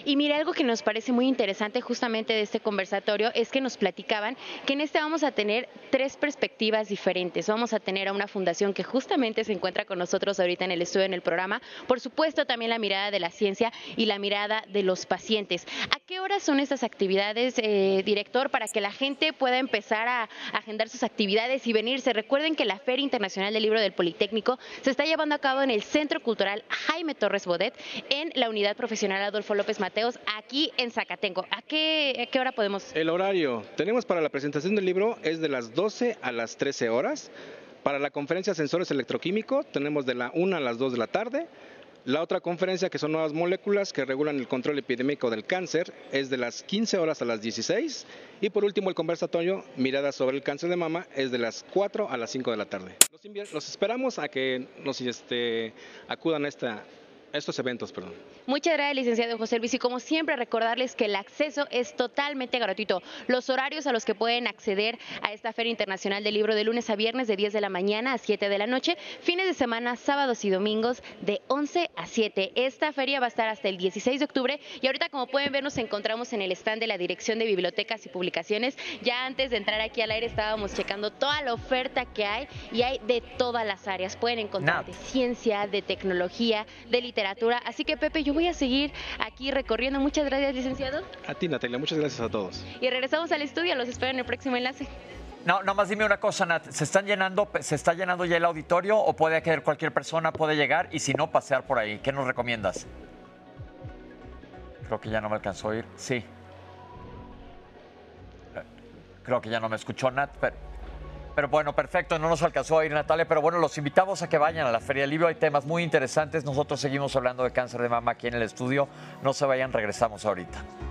Y mire, algo que nos parece muy interesante justamente de este conversatorio es que nos platicaban que en este vamos a tener tres perspectivas diferentes. Vamos a tener a una fundación que justamente se encuentra con nosotros ahorita en el estudio, en el programa. Por supuesto, también la mirada de la ciencia y la mirada de los pacientes. ¿A qué horas son estas actividades, eh, director, para que la gente pueda empezar a agendar sus actividades y venirse? Recuerden que la Feria Internacional del Libro del Politécnico se está llevando a cabo en el Centro Cultural Jaime Torres Bodet, en la Unidad Profesional Adolfo López Mateos, aquí en Zacatenco. ¿A qué, a qué hora podemos? El horario. Tenemos para la presentación del libro es de las 12 a las 13 horas. Para la conferencia Sensores Electroquímicos tenemos de la 1 a las 2 de la tarde. La otra conferencia, que son nuevas moléculas que regulan el control epidémico del cáncer, es de las 15 horas a las 16. Y por último, el conversatorio Miradas sobre el cáncer de mama es de las 4 a las 5 de la tarde. Los, los esperamos a que nos este, acudan a esta, estos eventos, perdón. Muchas gracias, licenciado José Luis. Y como siempre, recordarles que el acceso es totalmente gratuito. Los horarios a los que pueden acceder a esta Feria Internacional del Libro de lunes a viernes de 10 de la mañana a 7 de la noche, fines de semana, sábados y domingos de 11 a 7. Esta feria va a estar hasta el 16 de octubre y ahorita, como pueden ver, nos encontramos en el stand de la Dirección de Bibliotecas y Publicaciones. Ya antes de entrar aquí al aire estábamos checando toda la oferta que hay y hay de todas las áreas. Pueden encontrar de ciencia, de tecnología, de literatura literatura. Así que Pepe, yo voy a seguir aquí recorriendo. Muchas gracias, licenciado. A ti, Natalia, muchas gracias a todos. Y regresamos al estudio, los espero en el próximo enlace. No, nomás dime una cosa, Nat. ¿Se están llenando, se está llenando ya el auditorio o puede que cualquier persona puede llegar y si no, pasear por ahí? ¿Qué nos recomiendas? Creo que ya no me alcanzó a oír. Sí. Eh, Creo que ya no me escuchó Nat, pero, pero bueno, perfecto, no nos alcanzó a oír Natalia, pero bueno, los invitamos a que vayan a la Feria del Libro, hay temas muy interesantes, nosotros seguimos hablando de cáncer de mama aquí en el estudio, no se vayan, regresamos ahorita.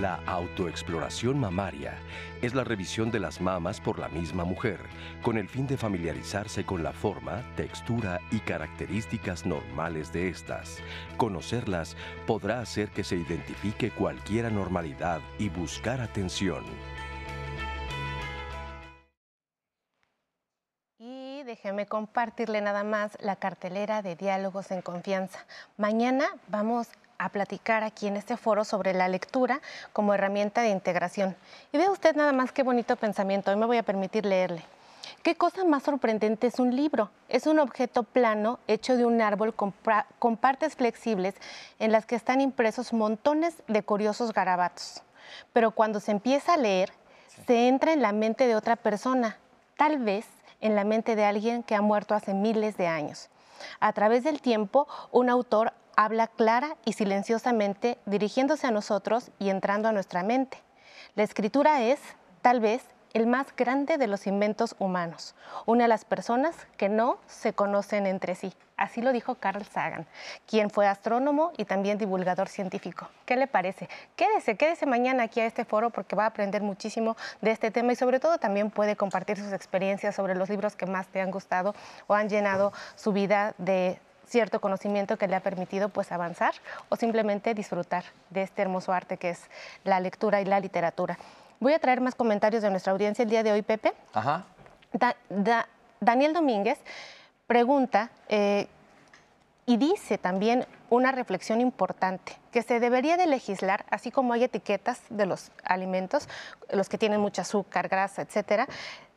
La autoexploración mamaria es la revisión de las mamas por la misma mujer, con el fin de familiarizarse con la forma, textura y características normales de estas. Conocerlas podrá hacer que se identifique cualquier anormalidad y buscar atención. Y déjeme compartirle nada más la cartelera de Diálogos en Confianza. Mañana vamos a platicar aquí en este foro sobre la lectura como herramienta de integración. Y vea usted nada más qué bonito pensamiento, hoy me voy a permitir leerle. ¿Qué cosa más sorprendente es un libro? Es un objeto plano hecho de un árbol con, con partes flexibles en las que están impresos montones de curiosos garabatos. Pero cuando se empieza a leer, se entra en la mente de otra persona, tal vez en la mente de alguien que ha muerto hace miles de años. A través del tiempo, un autor habla clara y silenciosamente dirigiéndose a nosotros y entrando a nuestra mente. La escritura es, tal vez, el más grande de los inventos humanos, une a las personas que no se conocen entre sí. Así lo dijo Carl Sagan, quien fue astrónomo y también divulgador científico. ¿Qué le parece? Quédese, quédese mañana aquí a este foro porque va a aprender muchísimo de este tema y sobre todo también puede compartir sus experiencias sobre los libros que más te han gustado o han llenado su vida de cierto conocimiento que le ha permitido pues avanzar o simplemente disfrutar de este hermoso arte que es la lectura y la literatura. Voy a traer más comentarios de nuestra audiencia el día de hoy, Pepe. Ajá. Da, da, Daniel Domínguez pregunta eh, y dice también una reflexión importante, que se debería de legislar, así como hay etiquetas de los alimentos, los que tienen mucho azúcar, grasa, etcétera,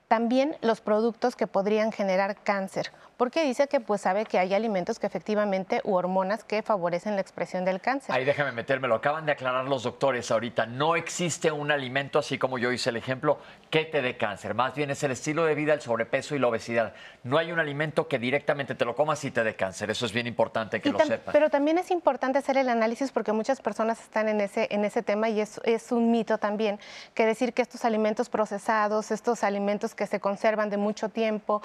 también los productos que podrían generar cáncer, porque dice que pues sabe que hay alimentos que efectivamente u hormonas que favorecen la expresión del cáncer. Ahí déjame meterme, lo acaban de aclarar los doctores ahorita. No existe un alimento, así como yo hice el ejemplo, que te dé cáncer. Más bien es el estilo de vida, el sobrepeso y la obesidad. No hay un alimento que directamente te lo comas y te dé cáncer. Eso es bien importante que Y lo sepan. Pero también es importante hacer el análisis porque muchas personas están en ese, en ese tema y es, es un mito también que decir que estos alimentos procesados, estos alimentos que se conservan de mucho tiempo,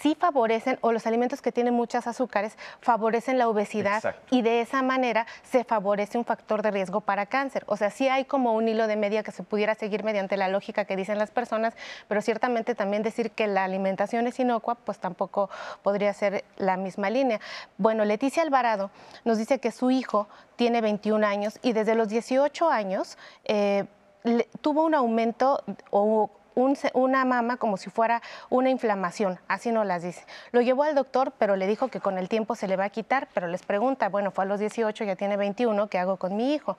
sí favorecen, o los alimentos que tienen muchas azúcares, favorecen la obesidad Exacto. y de esa manera se favorece un factor de riesgo para cáncer. O sea, sí hay como un hilo de media que se pudiera seguir mediante la lógica que dicen las personas, pero ciertamente también decir que la alimentación es inocua, pues tampoco podría ser la misma línea. Bueno, Leticia Alvarado nos dice que su hijo tiene 21 años y desde los 18 años eh, le- tuvo un aumento o un una mama como si fuera una inflamación, así nos las dice. Lo llevó al doctor, pero le dijo que con el tiempo se le va a quitar, pero les pregunta, bueno, fue a los 18, ya tiene 21, ¿qué hago con mi hijo?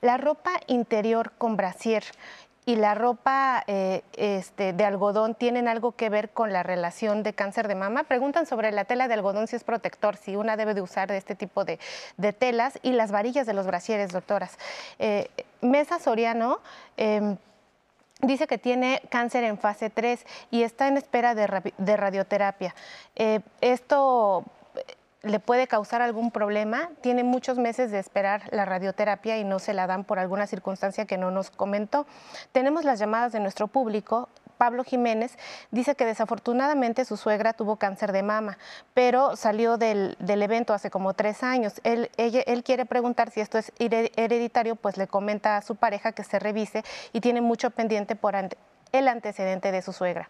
La ropa interior con brasier y la ropa eh, este, de algodón tienen algo que ver con la relación de cáncer de mama. Preguntan sobre la tela de algodón si es protector, si una debe de usar este tipo de, de telas y las varillas de los brasieres, doctoras. Eh, Mesa Soriano. em, Dice que tiene cáncer en fase 3 y está en espera de, de radioterapia. Eh, esto eh, le puede causar algún problema. Tiene muchos meses de esperar la radioterapia y no se la dan por alguna circunstancia que no nos comentó. Tenemos las llamadas de nuestro público. Pablo Jiménez dice que desafortunadamente su suegra tuvo cáncer de mama, pero salió del, del evento hace como tres años. Él, él quiere preguntar si esto es here- hereditario, pues le comenta a su pareja que se revise y tiene mucho pendiente por el antecedente de su suegra.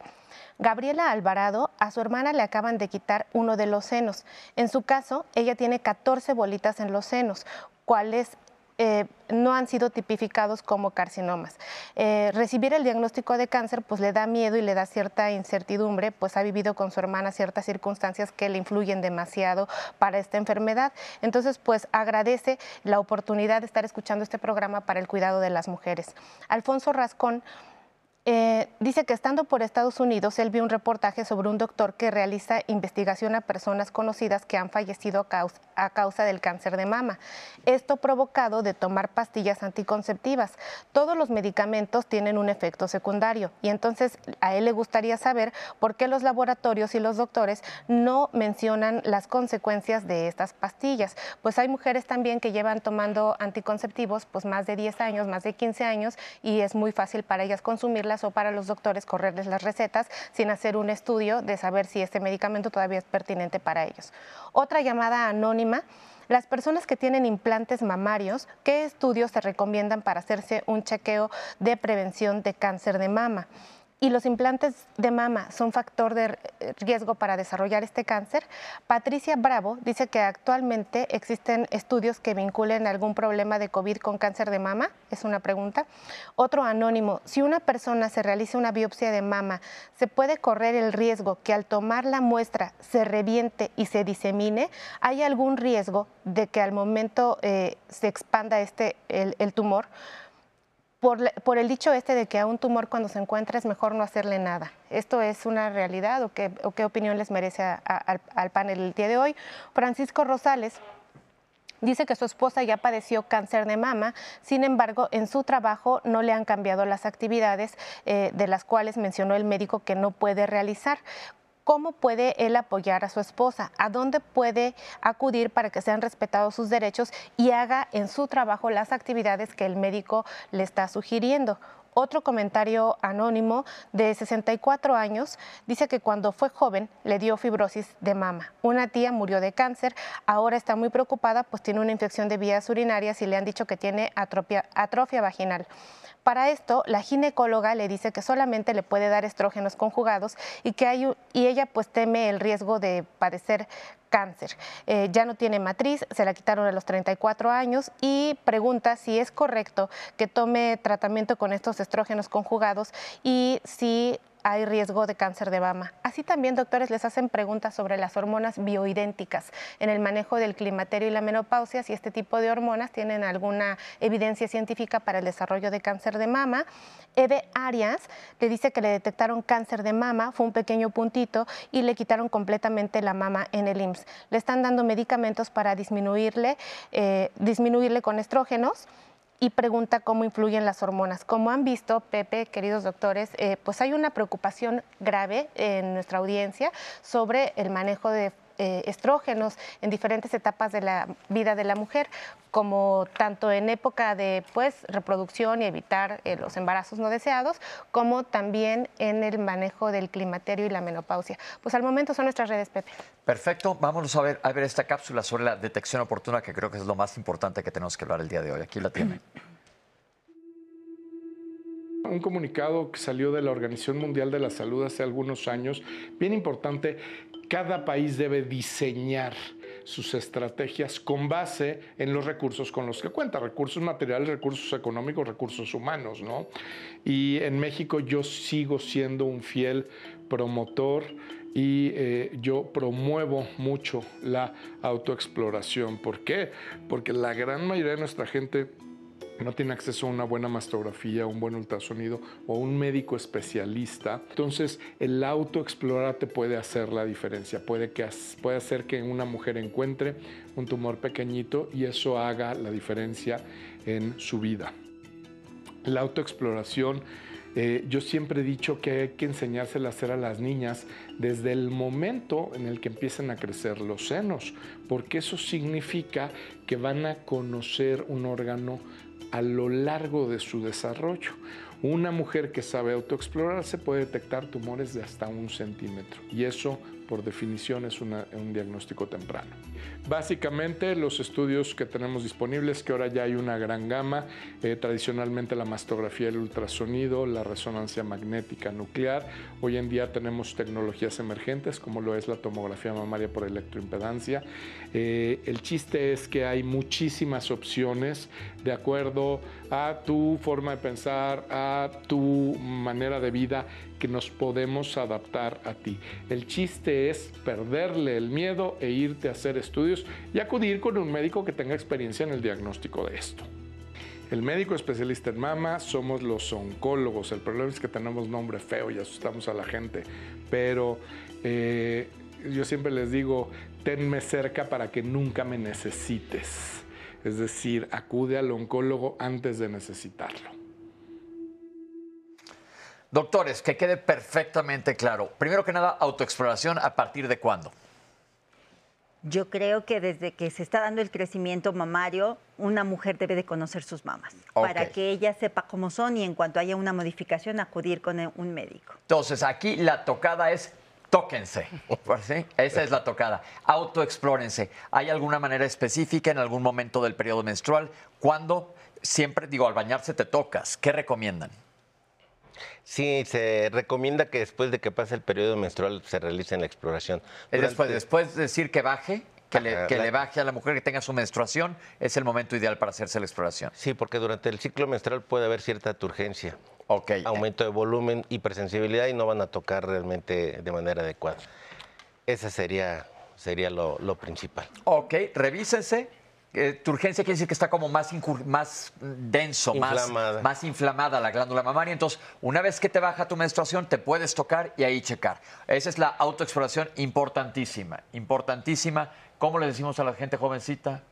Gabriela Alvarado, a su hermana le acaban de quitar uno de los senos. En su caso, ella tiene 14 bolitas en los senos, cuales eh, no han sido tipificados como carcinomas. Eh, recibir el diagnóstico de cáncer pues le da miedo y le da cierta incertidumbre, pues ha vivido con su hermana ciertas circunstancias que le influyen demasiado para esta enfermedad. Entonces pues agradece la oportunidad de estar escuchando este programa para el cuidado de las mujeres. Alfonso Rascón Eh, dice que estando por Estados Unidos, él vio un reportaje sobre un doctor que realiza investigación a personas conocidas que han fallecido a causa, del cáncer de mama. Esto provocado de tomar pastillas anticonceptivas. Todos los medicamentos tienen un efecto secundario y entonces a él le gustaría saber por qué los laboratorios y los doctores no mencionan las consecuencias de estas pastillas. Pues hay mujeres también que llevan tomando anticonceptivos pues más de 10 años, más de 15 años y es muy fácil para ellas consumirlas o para los doctores correrles las recetas sin hacer un estudio de saber si este medicamento todavía es pertinente para ellos. Otra llamada anónima las personas que tienen implantes mamarios, ¿qué estudios se recomiendan para hacerse un chequeo de prevención de cáncer de mama? Y los implantes de mama son factor de riesgo para desarrollar este cáncer, Patricia Bravo dice que actualmente existen estudios que vinculen algún problema de COVID con cáncer de mama, es una pregunta. Otro anónimo, si una persona se realiza una biopsia de mama, ¿se puede correr el riesgo que al tomar la muestra se reviente y se disemine? ¿Hay algún riesgo de que al momento eh, se expanda este, el tumor? Por, el dicho este de que a un tumor cuando se encuentra es mejor no hacerle nada. ¿Esto es una realidad o qué, opinión les merece al, al panel el día de hoy? Francisco Rosales Dice que su esposa ya padeció cáncer de mama, sin embargo, en su trabajo no le han cambiado las actividades eh, de las cuales mencionó el médico que no puede realizar. ¿Cómo puede él apoyar a su esposa? ¿A dónde puede acudir para que sean respetados sus derechos y haga en su trabajo las actividades que el médico le está sugiriendo? Otro comentario anónimo de 64 años dice que cuando fue joven le dio fibrosis de mama. Una tía murió de cáncer, ahora está muy preocupada pues tiene una infección de vías urinarias y le han dicho que tiene atrofia, vaginal. Para esto, la ginecóloga le dice que solamente le puede dar estrógenos conjugados y que hay, y ella pues teme el riesgo de padecer cáncer. Eh, ya no tiene matriz, se la quitaron a los 34 años y pregunta si es correcto que tome tratamiento con estos estrógenos conjugados y si hay riesgo de cáncer de mama. Así también, doctores, les hacen preguntas sobre las hormonas bioidénticas en el manejo del climaterio y la menopausia, si este tipo de hormonas tienen alguna evidencia científica para el desarrollo de cáncer de mama. Eve Arias le dice que le detectaron cáncer de mama, fue un pequeño puntito y le quitaron completamente la mama en el IMSS. Le están dando medicamentos para disminuirle, eh, disminuirle con estrógenos y pregunta cómo influyen las hormonas. Como han visto, Pepe, queridos doctores, eh, pues hay una preocupación grave en nuestra audiencia sobre el manejo de eh, estrógenos en diferentes etapas de la vida de la mujer, como tanto en época de pues, reproducción y evitar eh, los embarazos no deseados, como también en el manejo del climaterio y la menopausia. Pues al momento son nuestras redes, Pepe. Perfecto, vámonos a ver, a ver esta cápsula sobre la detección oportuna, que creo que es lo más importante que tenemos que hablar el día de hoy. Aquí la tiene. Un comunicado que salió de la Organización Mundial de la Salud hace algunos años, bien importante, cada país debe diseñar sus estrategias con base en los recursos con los que cuenta, recursos materiales, recursos económicos, recursos humanos, ¿no? Y en México yo sigo siendo un fiel promotor y eh, yo promuevo mucho la autoexploración. ¿Por qué? Porque la gran mayoría de nuestra gente no tiene acceso a una buena mastografía, un buen ultrasonido o un médico especialista. Entonces, el autoexplorar te puede hacer la diferencia. Puede, que, puede hacer que una mujer encuentre un tumor pequeñito y eso haga la diferencia en su vida. La autoexploración eh, yo siempre he dicho que hay que enseñársela a hacer a las niñas desde el momento en el que empiezan a crecer los senos, porque eso significa que van a conocer un órgano a lo largo de su desarrollo. Una mujer que sabe autoexplorarse puede detectar tumores de hasta un centímetro y eso por definición es un diagnóstico temprano. Básicamente los estudios que tenemos disponibles, que ahora ya hay una gran gama, eh, tradicionalmente la mastografía, el ultrasonido, la resonancia magnética nuclear, hoy en día tenemos tecnologías emergentes como lo es la tomografía mamaria por electroimpedancia. Eh, el chiste es que hay muchísimas opciones de acuerdo a tu forma de pensar, a tu manera de vida que nos podemos adaptar a ti. El chiste es perderle el miedo e irte a hacer estudios y acudir con un médico que tenga experiencia en el diagnóstico de esto. El médico especialista en mama somos los oncólogos. El problema es que tenemos nombre feo y asustamos a la gente. Pero eh, yo siempre les digo, tenme cerca para que nunca me necesites. Es decir, acude al oncólogo antes de necesitarlo. Doctores, que quede perfectamente claro. Primero que nada, autoexploración, ¿a partir de cuándo? Yo creo que desde que se está dando el crecimiento mamario, una mujer debe de conocer sus mamas para que ella sepa cómo son y en cuanto haya una modificación acudir con un médico. Entonces, aquí la tocada es tóquense. ¿sí? Esa es la tocada. Autoexplórense. ¿Hay alguna manera específica en algún momento del periodo menstrual? Cuando siempre digo, al bañarse te tocas. ¿Qué recomiendan? Sí, se recomienda que después de que pase el periodo menstrual se realice la exploración. Después, después de decir que baje, que, le, que le, baje a la mujer que tenga su menstruación, es el momento ideal para hacerse la exploración. Sí, porque durante el ciclo menstrual puede haber cierta turgencia. Aumento de volumen, hipersensibilidad y no van a tocar realmente de manera adecuada. Esa sería, sería lo, lo principal. Ok, revísense eh, tu urgencia quiere decir que está como más, más denso, Más, más inflamada la glándula mamaria. Entonces, una vez que te baja tu menstruación, te puedes tocar y ahí checar. Esa es la autoexploración importantísima, importantísima. ¿Cómo le decimos a la gente jovencita?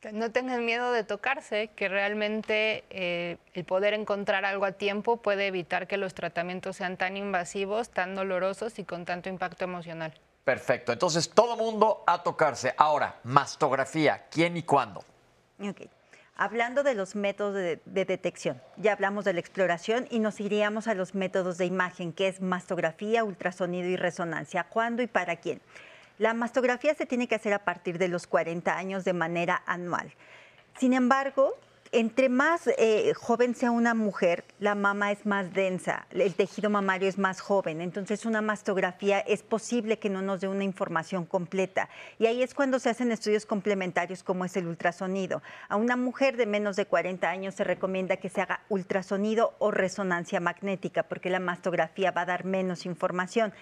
Que no tengan miedo de tocarse, que realmente eh, el poder encontrar algo a tiempo puede evitar que los tratamientos sean tan invasivos, tan dolorosos y con tanto impacto emocional. Perfecto. Entonces, todo mundo a tocarse. Ahora, mastografía, ¿quién y cuándo? Ok. Hablando de los métodos de, detección, ya hablamos de la exploración y nos iríamos a los métodos de imagen, que es mastografía, ultrasonido y resonancia. ¿Cuándo y para quién? La mastografía se tiene que hacer a partir de los 40 años de manera anual. Sin embargo, entre más eh, joven sea una mujer, la mama es más densa, el tejido mamario es más joven, entonces una mastografía es posible que no nos dé una información completa. Y ahí es cuando se hacen estudios complementarios como es el ultrasonido. A una mujer de menos de 40 años se recomienda que se haga ultrasonido o resonancia magnética, porque la mastografía va a dar menos información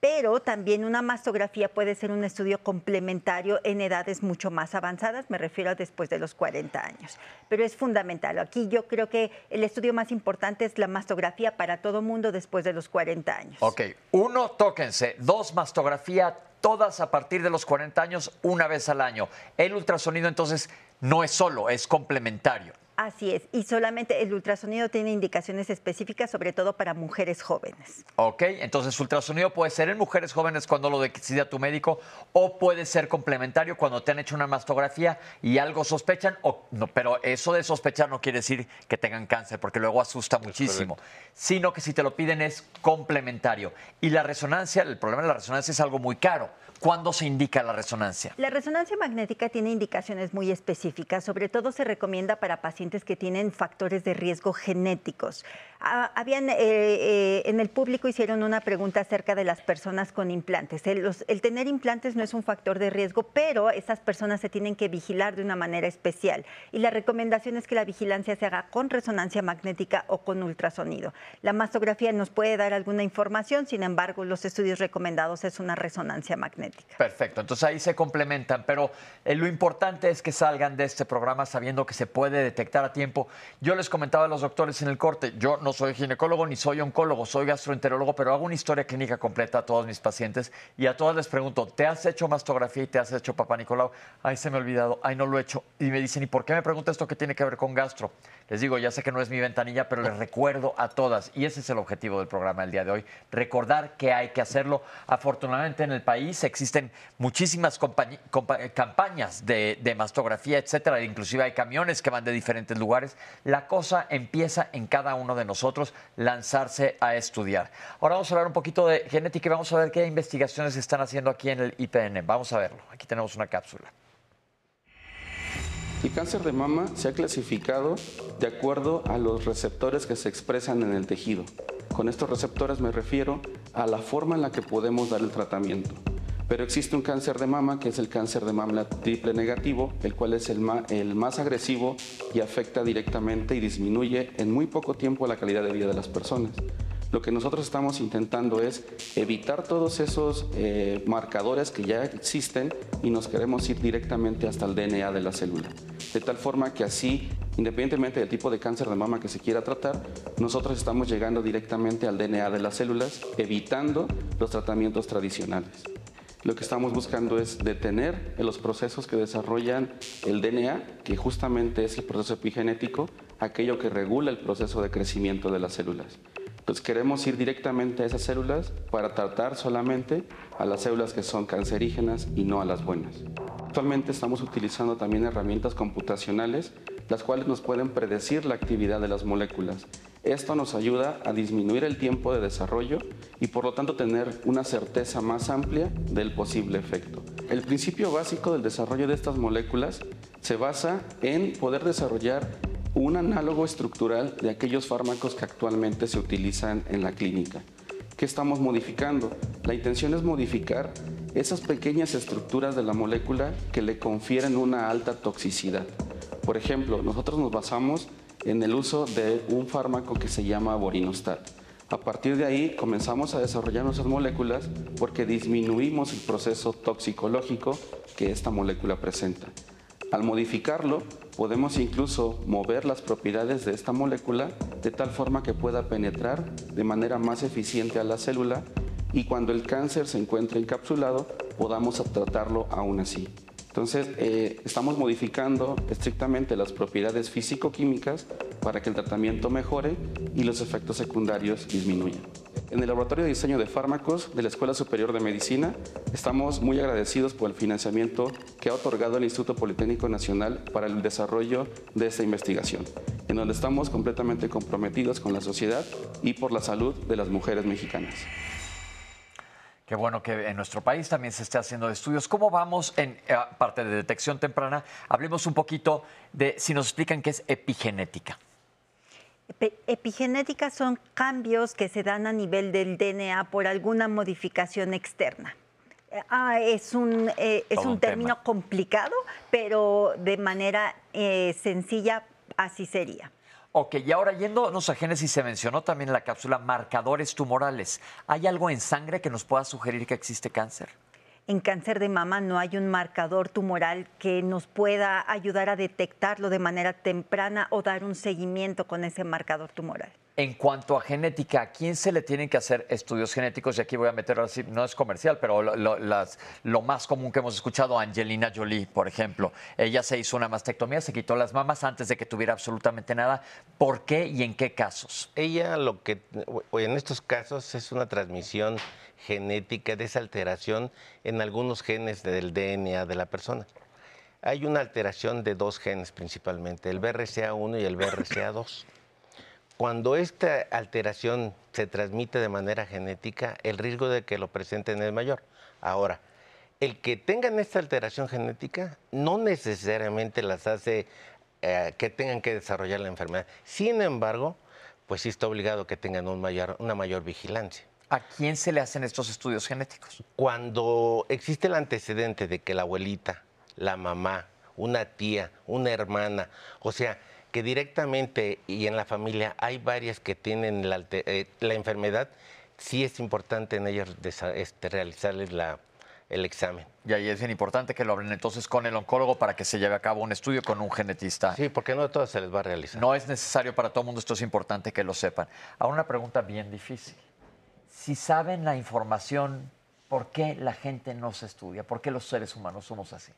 pero también una mastografía puede ser un estudio complementario en edades mucho más avanzadas, me refiero a después de los 40 años. Pero es fundamental. Aquí yo creo que el estudio más importante es la mastografía para todo mundo después de los 40 años. Ok, uno, tóquense. Dos, mastografía, todas a partir de los 40 años, una vez al año. El ultrasonido entonces no es solo, es complementario. Así es, y solamente el ultrasonido tiene indicaciones específicas, sobre todo para mujeres jóvenes. Ok, entonces ultrasonido puede ser en mujeres jóvenes cuando lo decida tu médico o puede ser complementario cuando te han hecho una mastografía y algo sospechan, o, no, pero eso de sospechar no quiere decir que tengan cáncer, porque luego asusta muchísimo, sino que si te lo piden es complementario. Y la resonancia, el problema de la resonancia es algo muy caro. ¿Cuándo se indica la resonancia? La resonancia magnética tiene indicaciones muy específicas, sobre todo se recomienda para pacientes que tienen factores de riesgo genéticos. Ah, habían, eh, eh, en el público hicieron una pregunta acerca de las personas con implantes. El, el, tener implantes no es un factor de riesgo, pero esas personas se tienen que vigilar de una manera especial. Y la recomendación es que la vigilancia se haga con resonancia magnética o con ultrasonido. La mastografía nos puede dar alguna información, sin embargo, los estudios recomendados es una resonancia magnética. Perfecto, entonces ahí se complementan, pero eh, lo importante es que salgan de este programa sabiendo que se puede detectar a tiempo. Yo les comentaba a los doctores en el corte, yo no soy ginecólogo ni soy oncólogo, soy gastroenterólogo, pero hago una historia clínica completa a todos mis pacientes y a todas les pregunto, ¿te has hecho mastografía y te has hecho papá Nicolau? Ay, se me ha olvidado, ay, no lo he hecho. Y me dicen, ¿y por qué me pregunta esto que tiene que ver con gastro? Les digo, ya sé que no es mi ventanilla, pero les recuerdo a todas, y ese es el objetivo del programa del día de hoy, recordar que hay que hacerlo. Afortunadamente en el país existen muchísimas campañas de, de mastografía, etcétera, inclusive hay camiones que van de diferentes lugares. La cosa empieza en cada uno de nosotros lanzarse a estudiar. Ahora vamos a hablar un poquito de genética y vamos a ver qué investigaciones se están haciendo aquí en el IPN. Vamos a verlo. Aquí tenemos una cápsula. El cáncer de mama se ha clasificado de acuerdo a los receptores que se expresan en el tejido. Con estos receptores me refiero a la forma en la que podemos dar el tratamiento. Pero existe un cáncer de mama que es el cáncer de mama triple negativo, el cual es el, más agresivo y afecta directamente y disminuye en muy poco tiempo la calidad de vida de las personas. Lo que nosotros estamos intentando es evitar todos esos eh, marcadores que ya existen y nos queremos ir directamente hasta el DNA de la célula. De tal forma que así independientemente del tipo de cáncer de mama que se quiera tratar, nosotros estamos llegando directamente al DNA de las células, evitando los tratamientos tradicionales. Lo que estamos buscando es detener los procesos que desarrollan el DNA, que justamente es el proceso epigenético, aquello que regula el proceso de crecimiento de las células. Entonces queremos ir directamente a esas células para tratar solamente a las células que son cancerígenas y no a las buenas. Actualmente estamos utilizando también herramientas computacionales, las cuales nos pueden predecir la actividad de las moléculas. Esto nos ayuda a disminuir el tiempo de desarrollo y por lo tanto tener una certeza más amplia del posible efecto. El principio básico del desarrollo de estas moléculas se basa en poder desarrollar un análogo estructural de aquellos fármacos que actualmente se utilizan en la clínica. ¿Qué estamos modificando? La intención es modificar esas pequeñas estructuras de la molécula que le confieren una alta toxicidad. Por ejemplo, nosotros nos basamos en el uso de un fármaco que se llama borinostat. A partir de ahí comenzamos a desarrollar nuestras moléculas porque disminuimos el proceso toxicológico que esta molécula presenta. Al modificarlo, podemos incluso mover las propiedades de esta molécula de tal forma que pueda penetrar de manera más eficiente a la célula y cuando el cáncer se encuentre encapsulado podamos tratarlo aún así. Entonces, eh, estamos modificando estrictamente las propiedades físico-químicas para que el tratamiento mejore y los efectos secundarios disminuyan. En el Laboratorio de Diseño de Fármacos de la Escuela Superior de Medicina estamos muy agradecidos por el financiamiento que ha otorgado el Instituto Politécnico Nacional para el desarrollo de esta investigación, en donde estamos completamente comprometidos con la sociedad y por la salud de las mujeres mexicanas. Qué bueno que en nuestro país también se esté haciendo estudios. ¿Cómo vamos en eh, parte de detección temprana? Hablemos un poquito de si nos explican qué es epigenética. Epigenética son cambios que se dan a nivel del DNA por alguna modificación externa. Ah, es un, eh, es un, término complicado, pero de manera eh, sencilla así sería. Ok, y ahora yéndonos a Génesis, se mencionó también en la cápsula marcadores tumorales. ¿Hay algo en sangre que nos pueda sugerir que existe cáncer? en cáncer de mama no hay un marcador tumoral que nos pueda ayudar a detectarlo de manera temprana o dar un seguimiento con ese marcador tumoral. En cuanto a genética, ¿a quién se le tienen que hacer estudios genéticos? Y aquí voy a meter no es comercial, pero lo, más común que hemos escuchado, Angelina Jolie, por ejemplo. Ella se hizo una mastectomía, se quitó las mamas antes de que tuviera absolutamente nada. ¿Por qué y en qué casos? Ella lo que, en estos casos, es una transmisión genética de esa alteración en algunos genes del DNA de la persona. Hay una alteración de dos genes principalmente, el BRCA1 y el BRCA2. Cuando esta alteración se transmite de manera genética, el riesgo de que lo presenten es mayor. Ahora, el que tengan esta alteración genética no necesariamente las hace eh, que tengan que desarrollar la enfermedad. Sin embargo, pues sí está obligado que tengan una mayor vigilancia. ¿A quién se le hacen estos estudios genéticos? Cuando existe el antecedente de que la abuelita, la mamá, una tía, una hermana, o sea, que directamente y en la familia hay varias que tienen la, eh, enfermedad, sí es importante en ellas este, realizarles el examen. Y ahí es bien importante que lo hablen entonces con el oncólogo para que se lleve a cabo un estudio con un genetista. Sí, porque no a todas se les va a realizar. No es necesario para todo el mundo, esto es importante que lo sepan. Ahora una pregunta bien difícil si saben la información, ¿por qué la gente no se estudia? ¿Por qué los seres humanos somos así?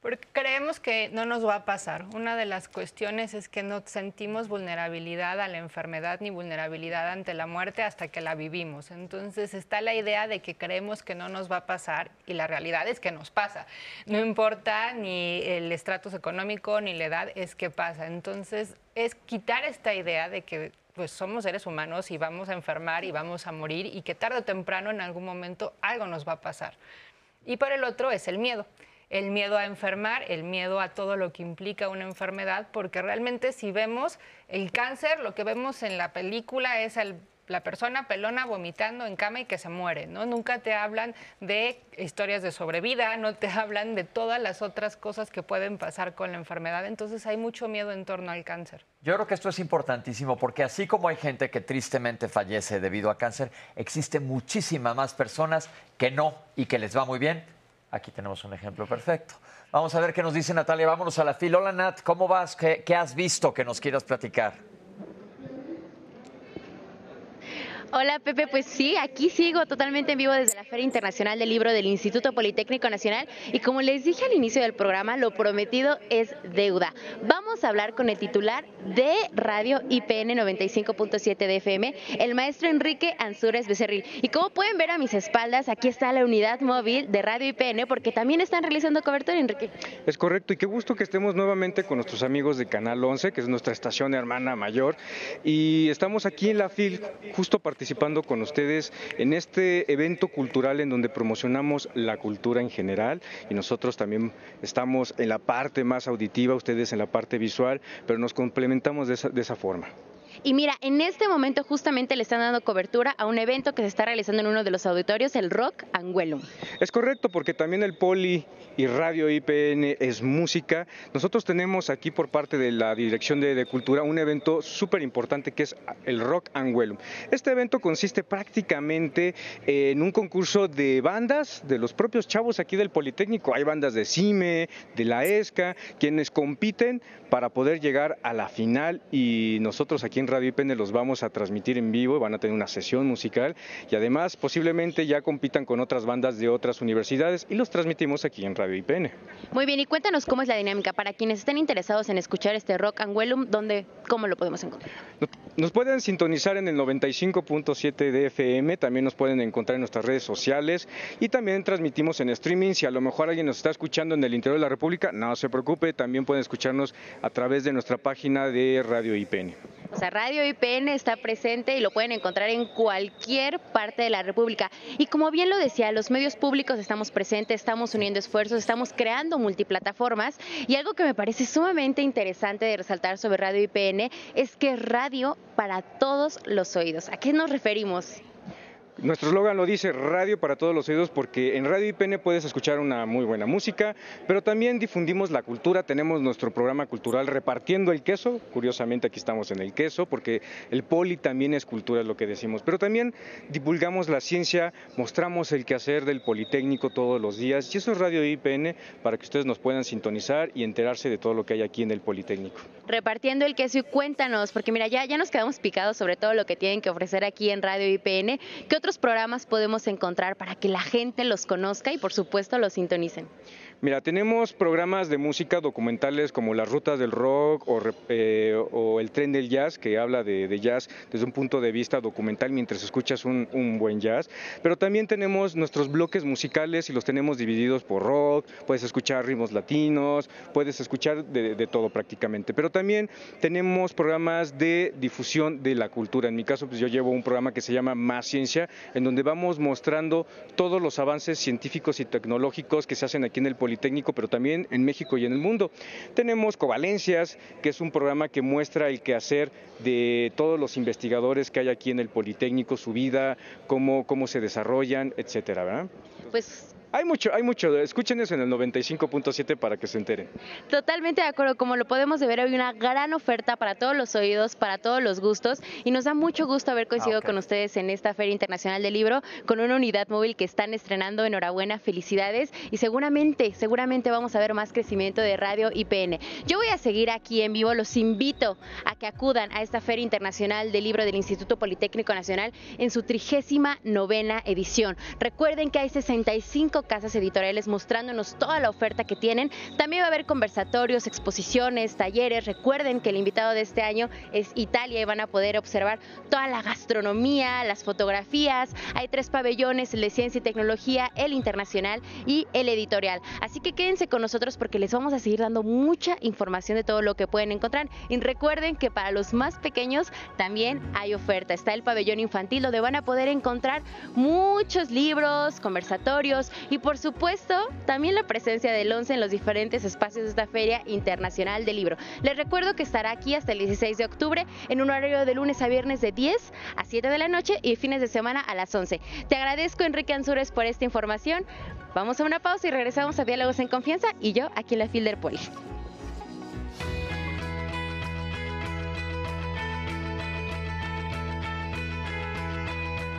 Porque creemos que no nos va a pasar. Una de las cuestiones es que no sentimos vulnerabilidad a la enfermedad ni vulnerabilidad ante la muerte hasta que la vivimos. Entonces está la idea de que creemos que no nos va a pasar y la realidad es que nos pasa. No importa ni el estratus económico ni la edad, es que pasa. Entonces es quitar esta idea de que pues somos seres humanos y vamos a enfermar y vamos a morir y que tarde o temprano en algún momento algo nos va a pasar. Y por el otro es el miedo. El miedo a enfermar, el miedo a todo lo que implica una enfermedad, porque realmente si vemos el cáncer, lo que vemos en la película es el la persona pelona vomitando en cama y que se muere, ¿no? Nunca te hablan de historias de sobrevida, no te hablan de todas las otras cosas que pueden pasar con la enfermedad, entonces hay mucho miedo en torno al cáncer. Yo creo que esto es importantísimo porque así como hay gente que tristemente fallece debido a cáncer, existe muchísimas más personas que no y que les va muy bien. Aquí tenemos un ejemplo perfecto. Vamos a ver qué nos dice Natalia. Vámonos a la fila. Hola Nat, ¿cómo vas? ¿Qué, qué has visto que nos quieras platicar? Hola Pepe, pues sí, aquí sigo totalmente en vivo desde la Feria Internacional del Libro del Instituto Politécnico Nacional y como les dije al inicio del programa, lo prometido es deuda. Vamos a hablar con el titular de Radio IPN 95.7 de FM, el maestro Enrique Ansúrez Becerril. Y como pueden ver a mis espaldas, aquí está la unidad móvil de Radio IPN porque también están realizando cobertura, Enrique. Es correcto y qué gusto que estemos nuevamente con nuestros amigos de Canal 11, que es nuestra estación hermana mayor, y estamos aquí en la FIL justo para participando con ustedes en este evento cultural en donde promocionamos la cultura en general y nosotros también estamos en la parte más auditiva, ustedes en la parte visual, pero nos complementamos de esa, de esa forma. Y mira, en este momento justamente le están dando cobertura a un evento que se está realizando en uno de los auditorios, el Rock Anguelum. Es correcto, porque también el Poli y Radio IPN es música. Nosotros tenemos aquí por parte de la Dirección de, Cultura un evento súper importante que es el Rock Anguelum. Este evento consiste prácticamente en un concurso de bandas de los propios chavos aquí del Politécnico. Hay bandas de CIME, de la ESCA, quienes compiten para poder llegar a la final y nosotros aquí en Radio IPN los vamos a transmitir en vivo, van a tener una sesión musical y además posiblemente ya compitan con otras bandas de otras universidades y los transmitimos aquí en Radio IPN. Muy bien, y cuéntanos cómo es la dinámica para quienes estén interesados en escuchar este Rock Anguelum, ¿dónde, ¿cómo lo podemos encontrar? Nos pueden sintonizar en el 95.7 de FM, también nos pueden encontrar en nuestras redes sociales y también transmitimos en streaming. Si a lo mejor alguien nos está escuchando en el interior de la República, no se preocupe, también pueden escucharnos a través de nuestra página de Radio IPN. O sea, Radio IPN está presente y lo pueden encontrar en cualquier parte de la República. Y como bien lo decía, los medios públicos estamos presentes, estamos uniendo esfuerzos, estamos creando multiplataformas. Y algo que me parece sumamente interesante de resaltar sobre Radio IPN es que es radio para todos los oídos. ¿A qué nos referimos? Nuestro eslogan lo dice radio para todos los oídos porque en Radio IPN puedes escuchar una muy buena música, pero también difundimos la cultura, tenemos nuestro programa cultural repartiendo el queso, curiosamente aquí estamos en el queso porque el poli también es cultura, es lo que decimos, pero también divulgamos la ciencia, mostramos el quehacer del Politécnico todos los días y eso es Radio IPN para que ustedes nos puedan sintonizar y enterarse de todo lo que hay aquí en el Politécnico. Repartiendo el queso y cuéntanos, porque mira, ya, ya nos quedamos picados sobre todo lo que tienen que ofrecer aquí en Radio IPN. ¿Qué otros programas podemos encontrar para que la gente los conozca y por supuesto los sintonicen? Mira, tenemos programas de música documentales como Las Rutas del Rock o, eh, El Tren del Jazz, que habla de, jazz desde un punto de vista documental mientras escuchas un, buen jazz. Pero también tenemos nuestros bloques musicales y los tenemos divididos por rock, puedes escuchar ritmos latinos, puedes escuchar de, de todo prácticamente. Pero también tenemos programas de difusión de la cultura. En mi caso, pues yo llevo un programa que se llama Más Ciencia, en donde vamos mostrando todos los avances científicos y tecnológicos que se hacen aquí en el Politécnico, pero también en México y en el mundo. Tenemos Covalencias, que es un programa que muestra el quehacer de todos los investigadores que hay aquí en el Politécnico, su vida, cómo, cómo se desarrollan, etcétera, ¿verdad? Pues hay mucho, hay mucho. Escuchen eso en el 95.7 para que se enteren. Totalmente de acuerdo. Como lo podemos ver, hay una gran oferta para todos los oídos, para todos los gustos. Y nos da mucho gusto haber coincidido ah, con ustedes en esta Feria Internacional del Libro con una unidad móvil que están estrenando. Enhorabuena, felicidades. Y seguramente, seguramente vamos a ver más crecimiento de Radio IPN. Yo voy a seguir aquí en vivo. Los invito a que acudan a esta Feria Internacional del Libro del Instituto Politécnico Nacional en su trigésima novena edición. Recuerden que hay 65 casas editoriales mostrándonos toda la oferta que tienen. También va a haber conversatorios, exposiciones, talleres. Recuerden que el invitado de este año es Italia y van a poder observar toda la gastronomía, las fotografías. Hay tres pabellones, el de ciencia y tecnología, el internacional y el editorial. Así que quédense con nosotros porque les vamos a seguir dando mucha información de todo lo que pueden encontrar. Y recuerden que para los más pequeños también hay oferta. Está el pabellón infantil donde van a poder encontrar muchos libros, conversatorios y por supuesto también la presencia del 11 en los diferentes espacios de esta Feria Internacional del Libro. Les recuerdo que estará aquí hasta el 16 de octubre en un horario de lunes a viernes de 10 a 7 de la noche y fines de semana a las 11. Te agradezco Enrique Ansures por esta información. Vamos a una pausa y regresamos a Diálogos en Confianza y yo aquí en la Fielder Poli.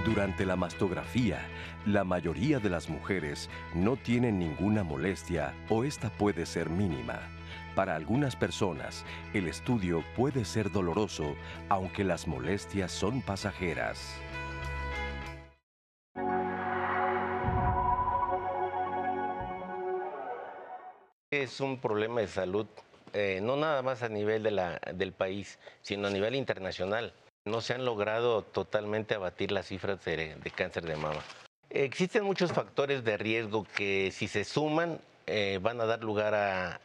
Durante la mastografía, la mayoría de las mujeres no tienen ninguna molestia o esta puede ser mínima. Para algunas personas, el estudio puede ser doloroso, aunque las molestias son pasajeras. Es un problema de salud, eh, no nada más a nivel de la, del país, sino a nivel internacional. No se han logrado totalmente abatir las cifras de, de cáncer de mama. Existen muchos factores de riesgo que si se suman eh, van a dar lugar a,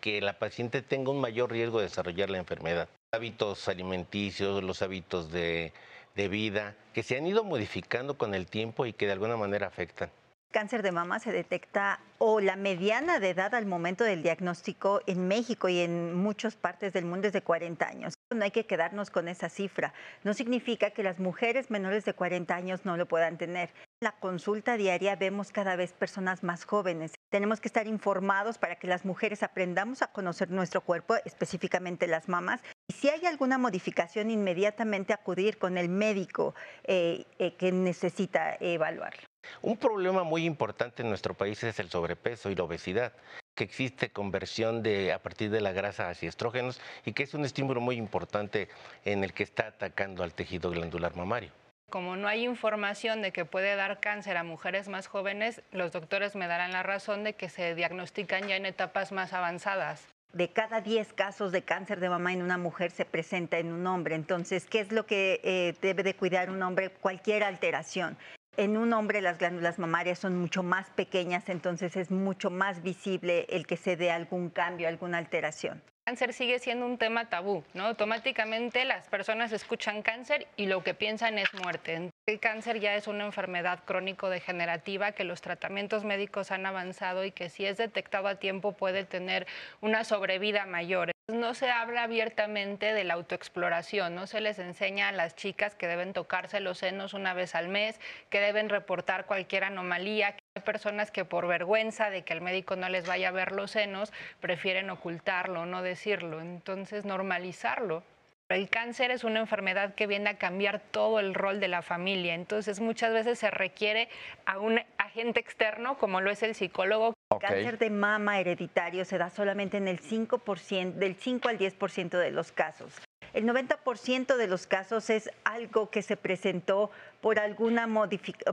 que la paciente tenga un mayor riesgo de desarrollar la enfermedad. Hábitos alimenticios, los hábitos de, de vida, que se han ido modificando con el tiempo y que de alguna manera afectan. Cáncer de mama se detecta o la mediana de edad al momento del diagnóstico en México y en muchas partes del mundo es de 40 años. No hay que quedarnos con esa cifra. No significa que las mujeres menores de 40 años no lo puedan tener. La consulta diaria vemos cada vez personas más jóvenes. Tenemos que estar informados para que las mujeres aprendamos a conocer nuestro cuerpo, específicamente las mamas. Y si hay alguna modificación, inmediatamente acudir con el médico eh, eh, que necesita evaluarlo. Un problema muy importante en nuestro país es el sobrepeso y la obesidad, que existe conversión de, a partir de la grasa hacia estrógenos y que es un estímulo muy importante en el que está atacando al tejido glandular mamario. Como no hay información de que puede dar cáncer a mujeres más jóvenes, los doctores me darán la razón de que se diagnostican ya en etapas más avanzadas. De cada 10 casos de cáncer de mama en una mujer se presenta en un hombre. Entonces, ¿qué es lo que eh, debe de cuidar un hombre? Cualquier alteración. En un hombre las glándulas mamarias son mucho más pequeñas, entonces es mucho más visible el que se dé algún cambio, alguna alteración. Cáncer sigue siendo un tema tabú, ¿no? Automáticamente las personas escuchan cáncer y lo que piensan es muerte. El cáncer ya es una enfermedad crónico-degenerativa que los tratamientos médicos han avanzado y que si es detectado a tiempo puede tener una sobrevida mayor. No se habla abiertamente de la autoexploración, no se les enseña a las chicas que deben tocarse los senos una vez al mes, que deben reportar cualquier anomalía. Hay personas que por vergüenza de que el médico no les vaya a ver los senos, prefieren ocultarlo, no decirlo. Entonces, normalizarlo. El cáncer es una enfermedad que viene a cambiar todo el rol de la familia, entonces muchas veces se requiere a un agente externo como lo es el psicólogo. El cáncer de mama hereditario se da solamente en el 5%, del 5 al 10% de los casos. El 90% de los casos es algo que se presentó por alguna,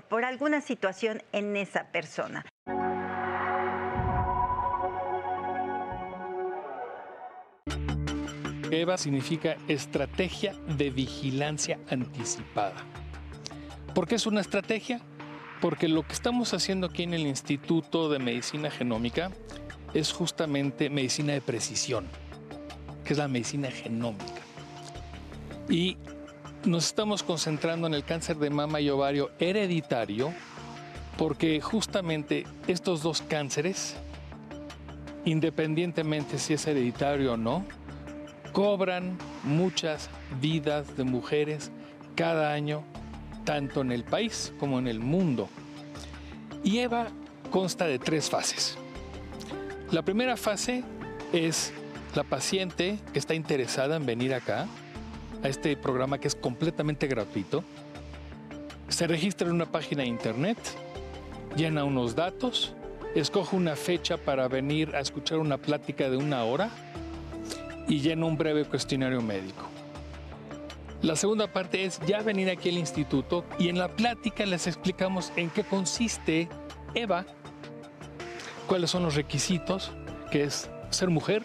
por alguna situación en esa persona. EVA significa Estrategia de Vigilancia Anticipada. ¿Por qué es una estrategia? Porque lo que estamos haciendo aquí en el Instituto de Medicina Genómica es justamente medicina de precisión, que es la medicina genómica. Y nos estamos concentrando en el cáncer de mama y ovario hereditario porque justamente estos dos cánceres, independientemente si es hereditario o no, cobran muchas vidas de mujeres cada año, tanto en el país como en el mundo. Y EVA consta de tres fases. La primera fase es la paciente que está interesada en venir acá, a este programa que es completamente gratuito. Se registra en una página de internet, llena unos datos, escoge una fecha para venir a escuchar una plática de una hora y llena un breve cuestionario médico. La segunda parte es ya venir aquí al instituto y en la plática les explicamos en qué consiste EVA, cuáles son los requisitos, que es ser mujer,